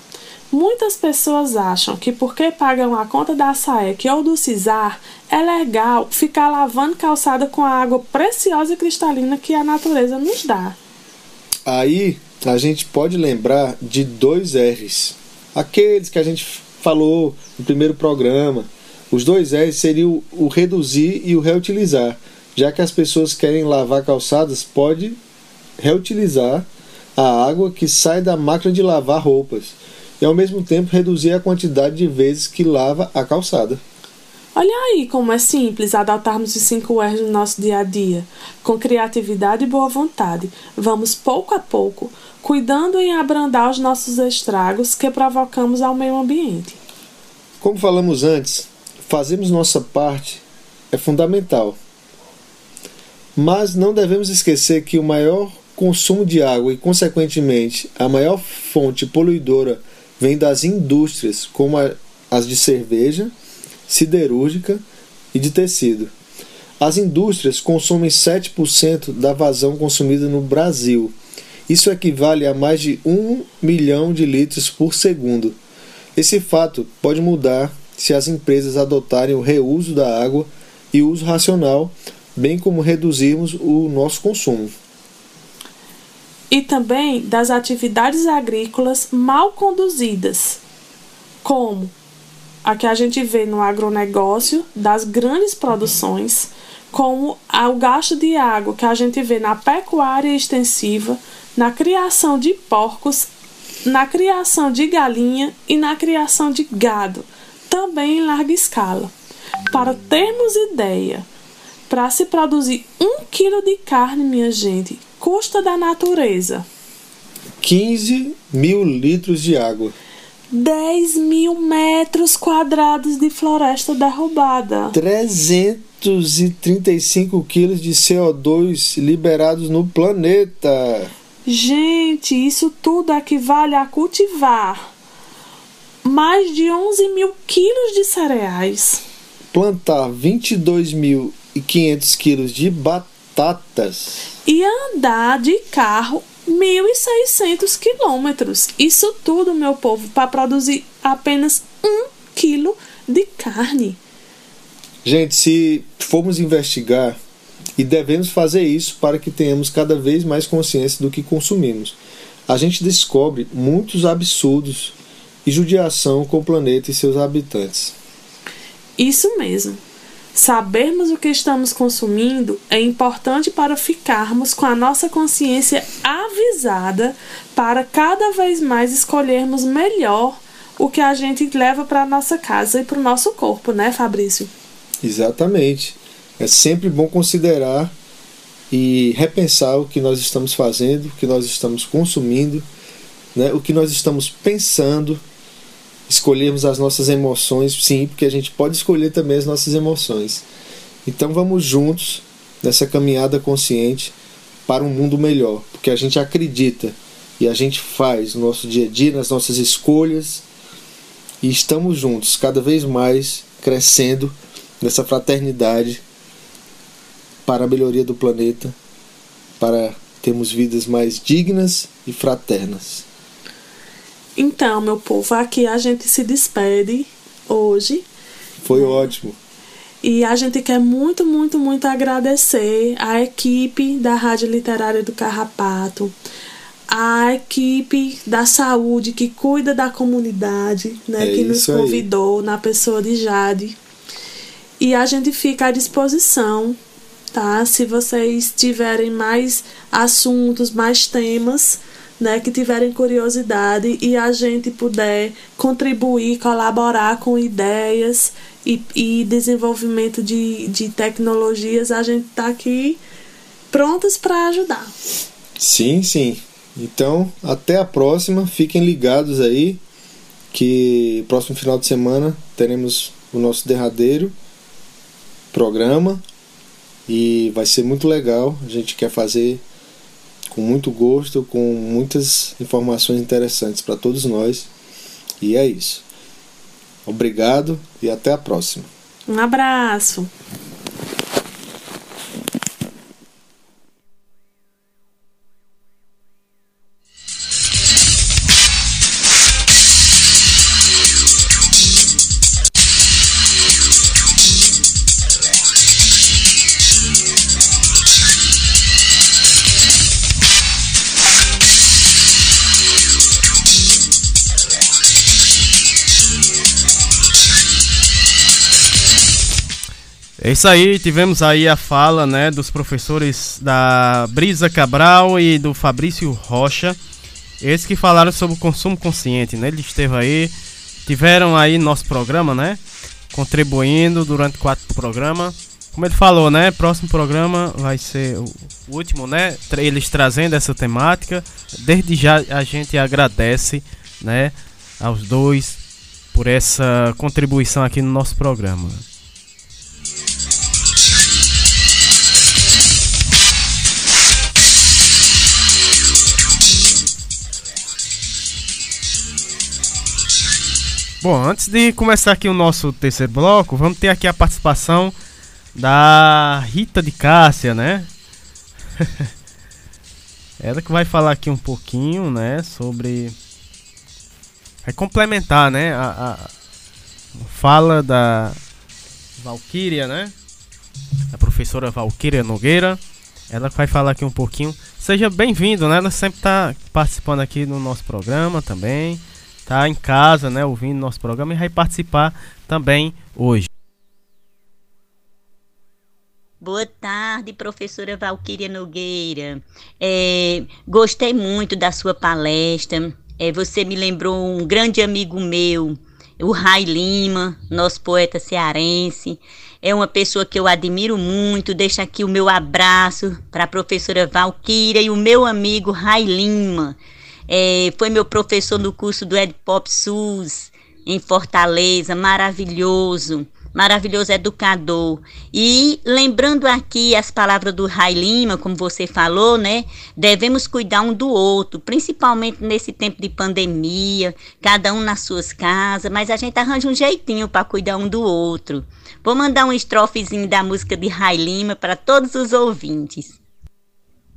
Muitas pessoas acham que porque pagam a conta da SAEC ou do CISAR, é legal ficar lavando calçada com a água preciosa e cristalina que a natureza nos dá. Aí a gente pode lembrar de dois R's. Aqueles que a gente falou no primeiro programa. Os dois R's seriam o reduzir e o reutilizar. Já que as pessoas querem lavar calçadas, pode reutilizar a água que sai da máquina de lavar roupas e ao mesmo tempo reduzir a quantidade de vezes que lava a calçada. Olha aí como é simples adotarmos os 5 R's no nosso dia a dia. Com criatividade e boa vontade, vamos pouco a pouco, cuidando em abrandar os nossos estragos que provocamos ao meio ambiente. Como falamos antes, fazermos nossa parte é fundamental. Mas não devemos esquecer que o maior consumo de água e, consequentemente, a maior fonte poluidora vem das indústrias, como as de cerveja, siderúrgica e de tecido. As indústrias consomem 7% da vazão consumida no Brasil. Isso equivale a mais de 1 milhão de litros por segundo. Esse fato pode mudar se as empresas adotarem o reuso da água e uso racional, bem como reduzirmos o nosso consumo. E também das atividades agrícolas mal conduzidas, como a que a gente vê no agronegócio das grandes produções, como o gasto de água que a gente vê na pecuária extensiva, na criação de porcos, na criação de galinha e na criação de gado, também em larga escala. Para termos ideia, para se produzir um quilo de carne, minha gente, custa da natureza 15 mil litros de água. 10 mil metros quadrados de floresta derrubada. 335 quilos de CO2 liberados no planeta. Gente, isso tudo equivale a cultivar mais de 11 mil quilos de cereais. Plantar 22.500 quilos de batatas. E andar de carro 1.600 quilômetros. Isso tudo, meu povo, para produzir apenas um quilo de carne. Gente, se formos investigar, e devemos fazer isso para que tenhamos cada vez mais consciência do que consumimos, a gente descobre muitos absurdos e judiação com o planeta e seus habitantes. Isso mesmo. Sabermos o que estamos consumindo é importante para ficarmos com a nossa consciência avisada para cada vez mais escolhermos melhor o que a gente leva para nossa casa e para o nosso corpo, né, Fabrício? Exatamente. É sempre bom considerar e repensar o que nós estamos fazendo, o que nós estamos consumindo, né, o que nós estamos pensando escolhermos as nossas emoções, sim, porque a gente pode escolher também as nossas emoções. Então vamos juntos nessa caminhada consciente para um mundo melhor, porque a gente acredita e a gente faz no nosso dia a dia, nas nossas escolhas, e estamos juntos, cada vez mais crescendo nessa fraternidade para a melhoria do planeta, para termos vidas mais dignas e fraternas. Então, meu povo, aqui a gente se despede hoje. Foi ótimo. E a gente quer muito, muito, muito agradecer a equipe da Rádio Literária do Carrapato, a equipe da saúde que cuida da comunidade, né, É que nos isso aí. convidou na pessoa de Jade. E a gente fica à disposição, tá? Se vocês tiverem mais assuntos, mais temas, né, que tiverem curiosidade e a gente puder contribuir, colaborar com ideias e, e desenvolvimento de, de tecnologias, a gente está aqui prontas para ajudar. Sim, sim. Então, até a próxima. Fiquem ligados aí que próximo final de semana teremos o nosso derradeiro programa e vai ser muito legal. A gente quer fazer com muito gosto, com muitas informações interessantes para todos nós. E é isso. Obrigado e até a próxima. Um abraço! É isso aí, tivemos aí a fala né, dos professores da Brisa Cabral e do Fabrício Rocha. Eles que falaram sobre o consumo consciente, né? Ele esteve aí, tiveram aí nosso programa, né? Contribuindo durante quatro programas. Como ele falou, né? Próximo programa vai ser o último, né? Eles trazendo essa temática. Desde já a gente agradece, né? Aos dois por essa contribuição aqui no nosso programa. Bom, antes de começar aqui o nosso terceiro bloco, vamos ter aqui a participação da Rita de Cássia, né? *laughs* Ela que vai falar aqui um pouquinho, né, sobre vai complementar, né, a, a fala da Valquíria, né? A professora Valquíria Nogueira. Ela vai falar aqui um pouquinho. Seja bem-vindo, né? Ela sempre está participando aqui no nosso programa também tá em casa, né, ouvindo nosso programa e vai participar também hoje. Boa tarde, professora Valquíria Nogueira. É, gostei muito da sua palestra. É, você me lembrou um grande amigo meu, o Rai Lima, nosso poeta cearense. É uma pessoa que eu admiro muito. Deixo aqui o meu abraço para a professora Valquíria e o meu amigo Rai Lima. É, foi meu professor no curso do Ed Pop SUS em Fortaleza, maravilhoso maravilhoso educador. E lembrando aqui as palavras do Rai Lima, como você falou, né? Devemos cuidar um do outro, principalmente nesse tempo de pandemia, cada um nas suas casas, mas a gente arranja um jeitinho para cuidar um do outro. Vou mandar um estrofezinho da música de Rai Lima para todos os ouvintes.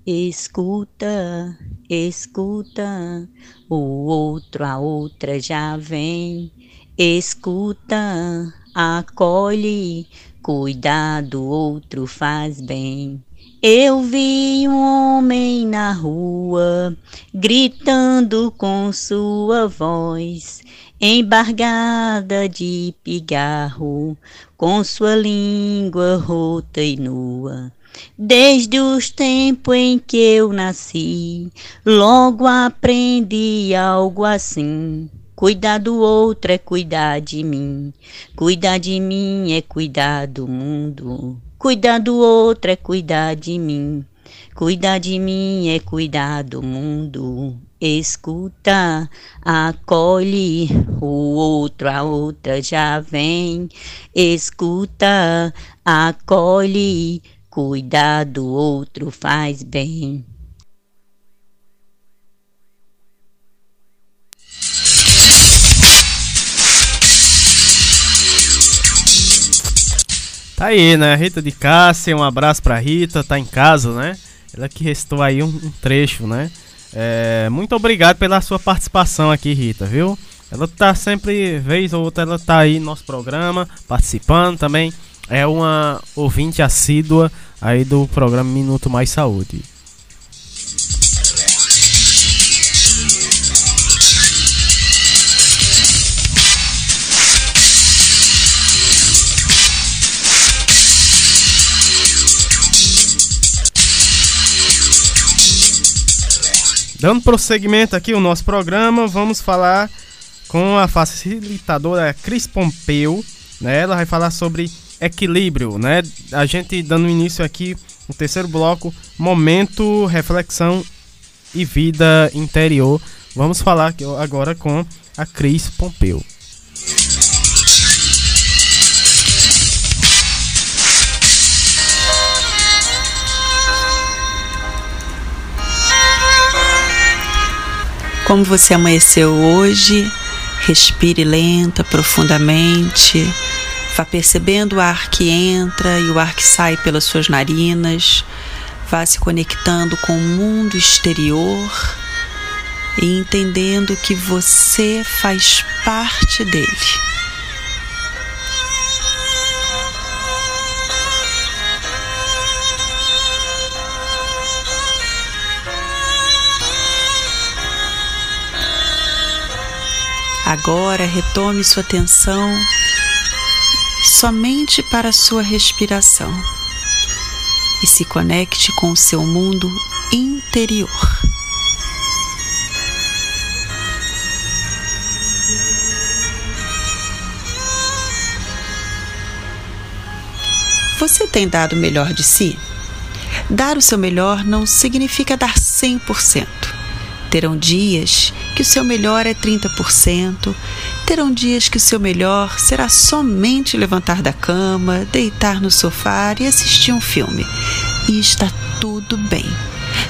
Escuta, escuta, o outro, a outra já vem. Escuta, acolhe, cuidado, outro faz bem. Eu vi um homem na rua gritando com sua voz, embargada de pigarro, com sua língua rota e nua. Desde os tempos em que eu nasci, logo aprendi algo assim. Cuidar do outro é cuidar de mim. Cuidar de mim é cuidar do mundo. Cuidar do outro é cuidar de mim. Cuidar de mim é cuidar do mundo. Escuta, acolhe, o outro, a outra já vem. Escuta, acolhe, cuidar do outro faz bem. Tá aí, né? Rita de Cássia, um abraço pra Rita, tá em casa, né? Ela que restou aí um, um trecho, né? É, muito obrigado pela sua participação aqui, Rita, viu? Ela tá sempre, vez ou outra, ela tá aí no nosso programa, participando também. É uma ouvinte assídua aí do programa Minuto Mais Saúde. Dando prosseguimento aqui o nosso programa, vamos falar com a facilitadora Cris Pompeu, né? Ela vai falar sobre equilíbrio, né? A gente dando início aqui no terceiro bloco, momento, reflexão e vida interior. Vamos falar agora com a Cris Pompeu. Como você amanheceu hoje, respire lenta, profundamente. Vá percebendo o ar que entra e o ar que sai pelas suas narinas. Vá se conectando com o mundo exterior e entendendo que você faz parte dele. Agora retome sua atenção somente para a sua respiração e se conecte com o seu mundo interior. Você tem dado o melhor de si? Dar o seu melhor não significa dar 100%. Terão dias que o seu melhor é 30%, terão dias que o seu melhor será somente levantar da cama, deitar no sofá e assistir um filme. E está tudo bem.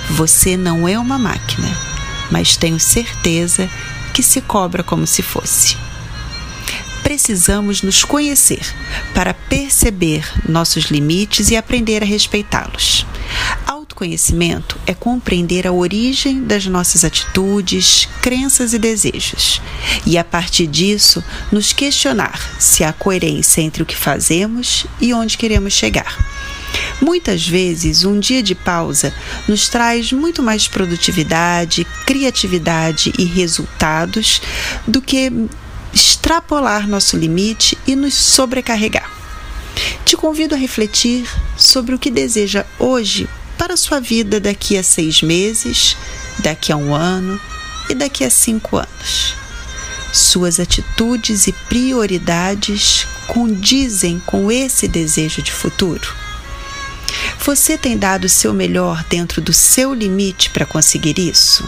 Você não é uma máquina, mas tenho certeza que se cobra como se fosse. Precisamos nos conhecer para perceber nossos limites e aprender a respeitá-los. Autoconhecimento é compreender a origem das nossas atitudes, crenças e desejos, e a partir disso nos questionar se há coerência entre o que fazemos e onde queremos chegar. Muitas vezes, um dia de pausa nos traz muito mais produtividade, criatividade e resultados do que extrapolar nosso limite e nos sobrecarregar. Te convido a refletir sobre o que deseja hoje para a sua vida daqui a seis meses, daqui a um ano e daqui a cinco anos. Suas atitudes e prioridades condizem com esse desejo de futuro? Você tem dado o seu melhor dentro do seu limite para conseguir isso?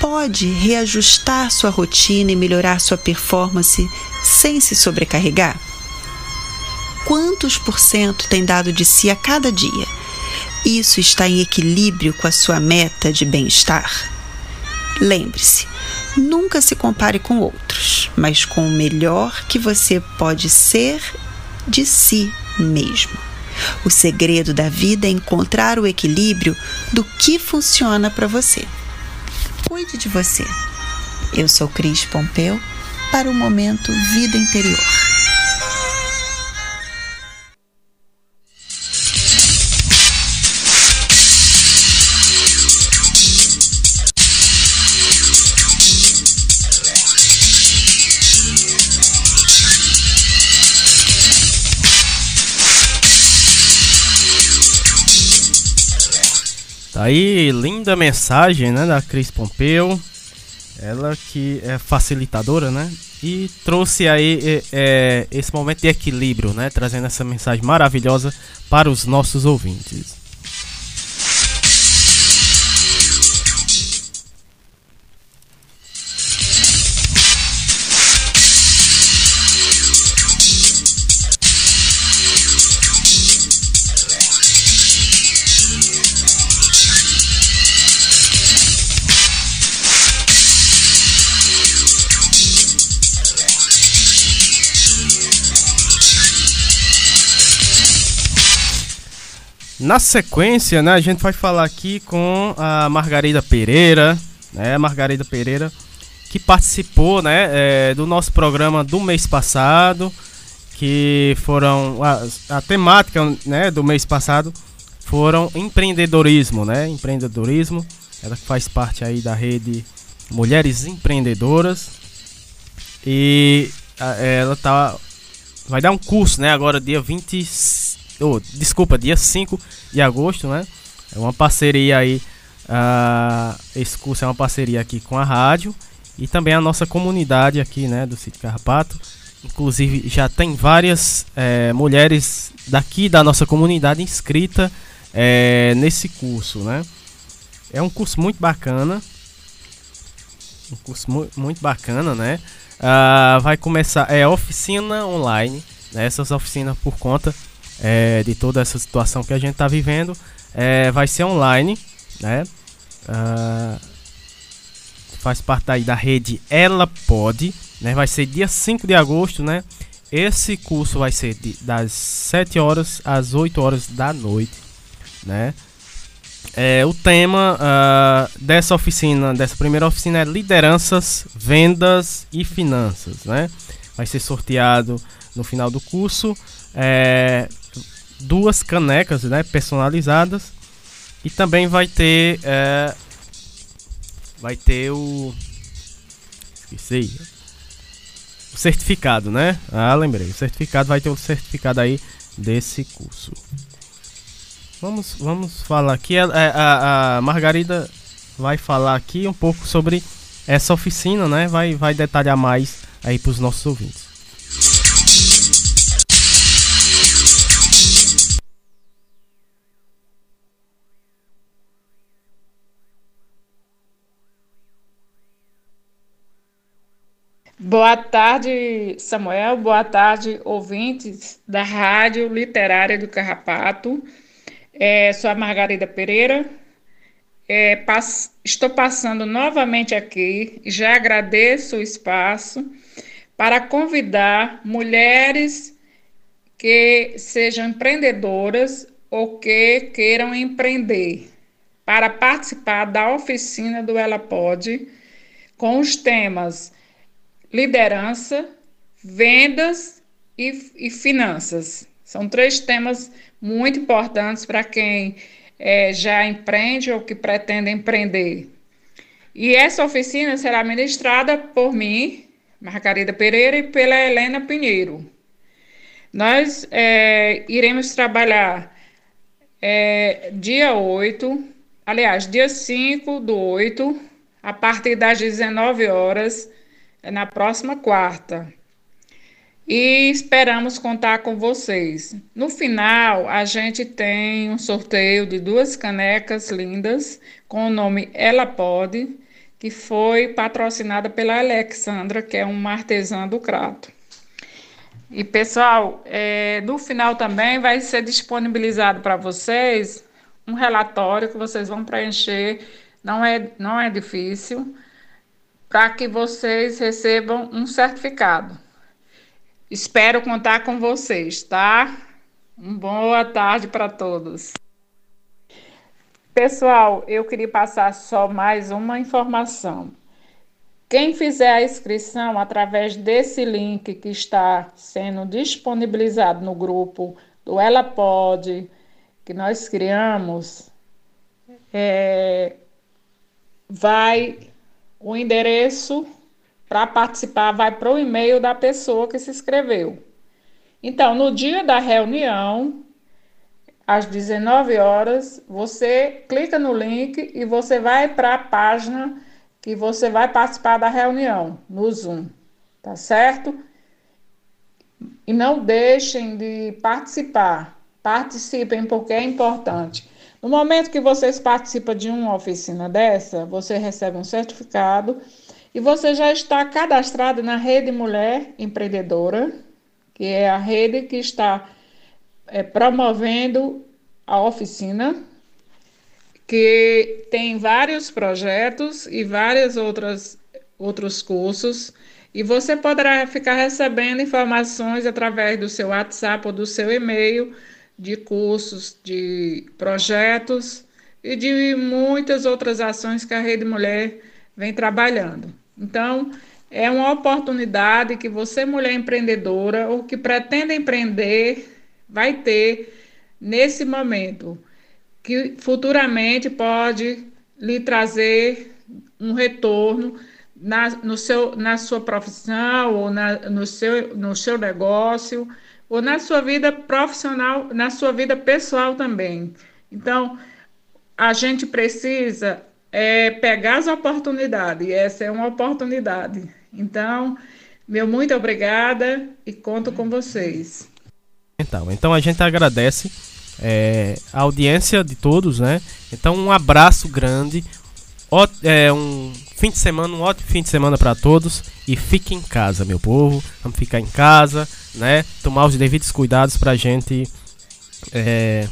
Pode reajustar sua rotina e melhorar sua performance sem se sobrecarregar? Quantos por cento tem dado de si a cada dia? Isso está em equilíbrio com a sua meta de bem-estar? Lembre-se, nunca se compare com outros, mas com o melhor que você pode ser de si mesmo. O segredo da vida é encontrar o equilíbrio do que funciona para você. Cuide de você. Eu sou Cris Pompeu para o momento Vida Interior. Tá aí, linda mensagem, né, da Cris Pompeu. Ela que é facilitadora, né? E trouxe aí é, esse momento de equilíbrio, né? Trazendo essa mensagem maravilhosa para os nossos ouvintes. Na sequência, né, a gente vai falar aqui com a Margarida Pereira, né, Margarida Pereira, que participou, né, é, do nosso programa do mês passado, que foram a, a temática, né, do mês passado foram empreendedorismo, né, empreendedorismo. Ela faz parte aí da rede Mulheres Empreendedoras e a, ela tá vai dar um curso, né, agora dia 25 oh, desculpa, dia 5 de agosto, né? É uma parceria aí. Uh, esse curso é uma parceria aqui com a rádio e também a nossa comunidade aqui, né, do Sítio Carrapato. Inclusive já tem várias é, mulheres daqui da nossa comunidade inscrita é, nesse curso, né? É um curso muito bacana, um curso mu muito bacana, né? Uh, vai começar é oficina online, né? essas oficinas por conta é, de toda essa situação que a gente está vivendo. É, vai ser online, né? Uh, faz parte aí da rede Ela Pode, né? Vai ser dia 5 de agosto, né? Esse curso vai ser de, das 7 horas às 8 horas da noite, né? É, o tema uh, dessa oficina, dessa primeira oficina é lideranças, vendas e finanças, né? Vai ser sorteado no final do curso. É, duas canecas né, personalizadas. E também vai ter é, vai ter o esqueci. O certificado né? Ah lembrei. O certificado vai ter o certificado aí desse curso. Vamos vamos falar aqui. A, a, a Margarida vai falar aqui um pouco sobre essa oficina né? Vai vai detalhar mais aí para os nossos ouvintes Boa tarde, Samuel. Boa tarde, ouvintes da Rádio Literária do Carrapato. É, sou a Margarida Pereira. É, pass estou passando novamente aqui, já agradeço o espaço, para convidar mulheres que sejam empreendedoras ou que queiram empreender para participar da oficina do Ela Pode com os temas liderança, vendas e, e finanças. São três temas muito importantes para quem é, já empreende ou que pretende empreender. E essa oficina será ministrada por mim, Margarida Pereira, e pela Helena Pinheiro. Nós é, iremos trabalhar é, dia 8, aliás, dia 5 do 8, a partir das 19 horas, na próxima quarta. E esperamos contar com vocês. No final, a gente tem um sorteio de duas canecas lindas com o nome Ela Pode, que foi patrocinada pela Alexandra, que é uma artesã do Crato. E pessoal, é, no final também vai ser disponibilizado para vocês um relatório que vocês vão preencher, não é, não é difícil, para que vocês recebam um certificado. Espero contar com vocês, tá? Uma boa tarde para todos. Pessoal, eu queria passar só mais uma informação. Quem fizer a inscrição através desse link que está sendo disponibilizado no grupo do Ela Pode, que nós criamos, é, vai o endereço para participar vai para o e-mail da pessoa que se inscreveu. Então, no dia da reunião, às 19 horas, você clica no link e você vai para a página que você vai participar da reunião no Zoom, tá certo? E não deixem de participar. Participem porque é importante. No momento que vocês participam de uma oficina dessa, você recebe um certificado e você já está cadastrado na Rede Mulher Empreendedora, que é a rede que está é, promovendo a oficina, que tem vários projetos e vários outras, outros cursos, e você poderá ficar recebendo informações através do seu WhatsApp ou do seu e-mail de cursos, de projetos e de muitas outras ações que a Rede Mulher vem trabalhando. Então, é uma oportunidade que você, mulher empreendedora ou que pretende empreender, vai ter nesse momento, que futuramente pode lhe trazer um retorno na, no seu, na sua profissão ou na, no, seu, no seu negócio ou na sua vida profissional, na sua vida pessoal também. Então, a gente precisa é, pegar as oportunidades, e essa é uma oportunidade. Então, meu muito obrigada e conto com vocês. Então, então a gente agradece é, a audiência de todos, né? Então um abraço grande, ó, é, um fim de semana, um ótimo fim de semana para todos e fique em casa, meu povo. Vamos ficar em casa, né? Tomar os devidos cuidados para a gente é,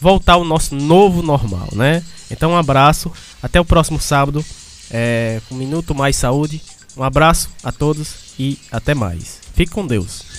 voltar ao nosso novo normal, né? Então um abraço, até o próximo sábado, é, um minuto mais saúde. Um abraço a todos e até mais. Fique com Deus.